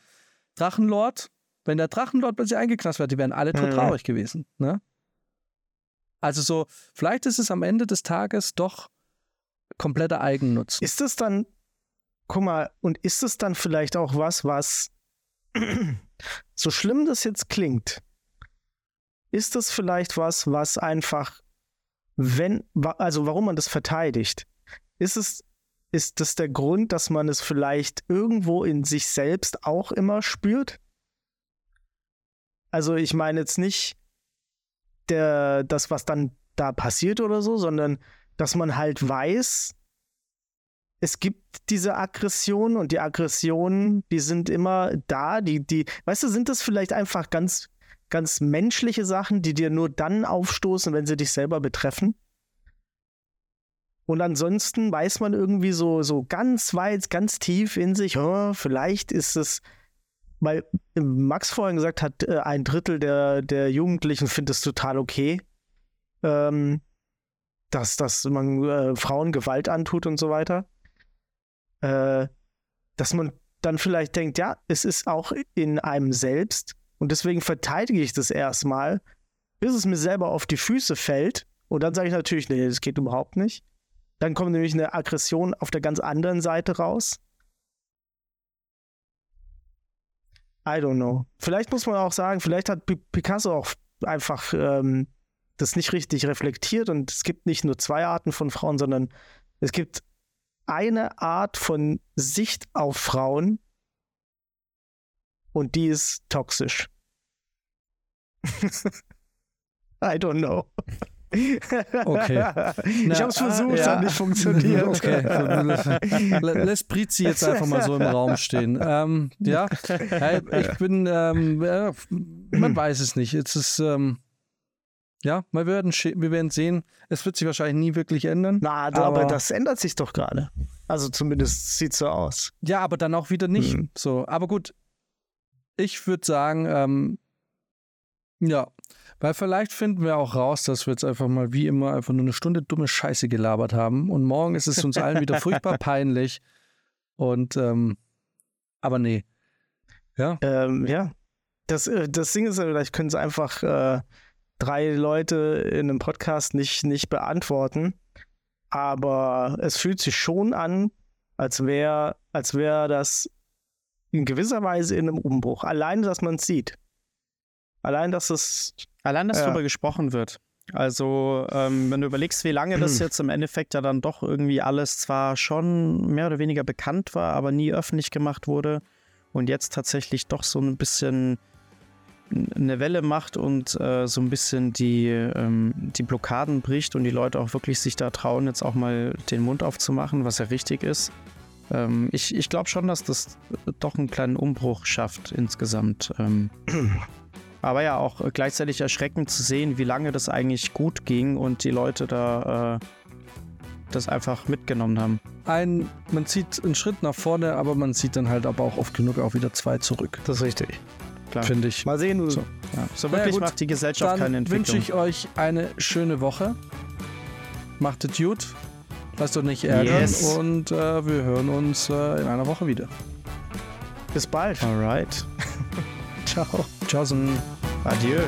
Drachenlord, wenn der Drachenlord plötzlich eingeknast wird, die wären alle tot mhm. traurig gewesen, ne? Also so, vielleicht ist es am Ende des Tages doch kompletter Eigennutz. Ist es dann guck mal, und ist es dann vielleicht auch was, was, so schlimm das jetzt klingt, ist es vielleicht was, was einfach, wenn, also warum man das verteidigt? Ist es, ist das der Grund, dass man es vielleicht irgendwo in sich selbst auch immer spürt? Also ich meine jetzt nicht der, das, was dann da passiert oder so, sondern dass man halt weiß, es gibt diese Aggressionen und die Aggressionen, die sind immer da. Die, die, weißt du, sind das vielleicht einfach ganz, ganz menschliche Sachen, die dir nur dann aufstoßen, wenn sie dich selber betreffen? Und ansonsten weiß man irgendwie so, so ganz weit, ganz tief in sich, oh, vielleicht ist es, weil Max vorhin gesagt hat, äh, ein Drittel der, der Jugendlichen findet es total okay, ähm, dass, dass man äh, Frauen Gewalt antut und so weiter äh, dass man dann vielleicht denkt, ja, es ist auch in einem selbst und deswegen verteidige ich das erstmal, bis es mir selber auf die Füße fällt. Und dann sage ich natürlich, nee, das geht überhaupt nicht. Dann kommt nämlich eine Aggression auf der ganz anderen Seite raus. I don't know. Vielleicht muss man auch sagen, vielleicht hat Picasso auch einfach ähm, das nicht richtig reflektiert und es gibt nicht nur zwei Arten von Frauen, sondern es gibt eine Art von Sicht auf Frauen und die ist toxisch. I don't know. Okay. ich habe es versucht, ja. hat nicht funktioniert. Okay. Lässt Brizi jetzt einfach mal so im Raum stehen. Ähm, ja, ich bin, ähm, man weiß es nicht. Es ist, ähm, ja, wir werden, wir werden sehen. Es wird sich wahrscheinlich nie wirklich ändern. Na, aber, aber das ändert sich doch gerade. Also zumindest sieht so aus. Ja, aber dann auch wieder nicht. Mhm. So, aber gut. Ich würde sagen, ähm, ja, weil vielleicht finden wir auch raus, dass wir jetzt einfach mal wie immer einfach nur eine Stunde dumme Scheiße gelabert haben und morgen ist es uns allen wieder furchtbar peinlich. Und ähm, aber nee. Ja. Ähm, ja. Das, äh, das Ding ist, vielleicht können sie einfach äh, drei Leute in einem Podcast nicht, nicht beantworten. Aber es fühlt sich schon an, als wäre als wär das in gewisser Weise in einem Umbruch. Allein, dass man es sieht. Allein, dass es. Allein, dass ja. darüber gesprochen wird. Also, ähm, wenn du überlegst, wie lange das jetzt im Endeffekt ja dann doch irgendwie alles zwar schon mehr oder weniger bekannt war, aber nie öffentlich gemacht wurde und jetzt tatsächlich doch so ein bisschen eine Welle macht und äh, so ein bisschen die, ähm, die Blockaden bricht und die Leute auch wirklich sich da trauen, jetzt auch mal den Mund aufzumachen, was ja richtig ist, ähm, ich, ich glaube schon, dass das doch einen kleinen Umbruch schafft insgesamt. Aber ja, auch gleichzeitig erschreckend zu sehen, wie lange das eigentlich gut ging und die Leute da äh, das einfach mitgenommen haben. Ein, man zieht einen Schritt nach vorne, aber man zieht dann halt aber auch oft genug auch wieder zwei zurück. Das ist richtig. Klar. Finde ich. Mal sehen. So, ja. so Naja, wirklich gut, macht die Gesellschaft keine Dann Entwicklung. wünsche ich euch eine schöne Woche. Macht es gut. Lasst euch nicht ärgern. Yes. Und äh, wir hören uns äh, in einer Woche wieder. Bis bald. Alright. Ciao. Tschaußen. Adieu.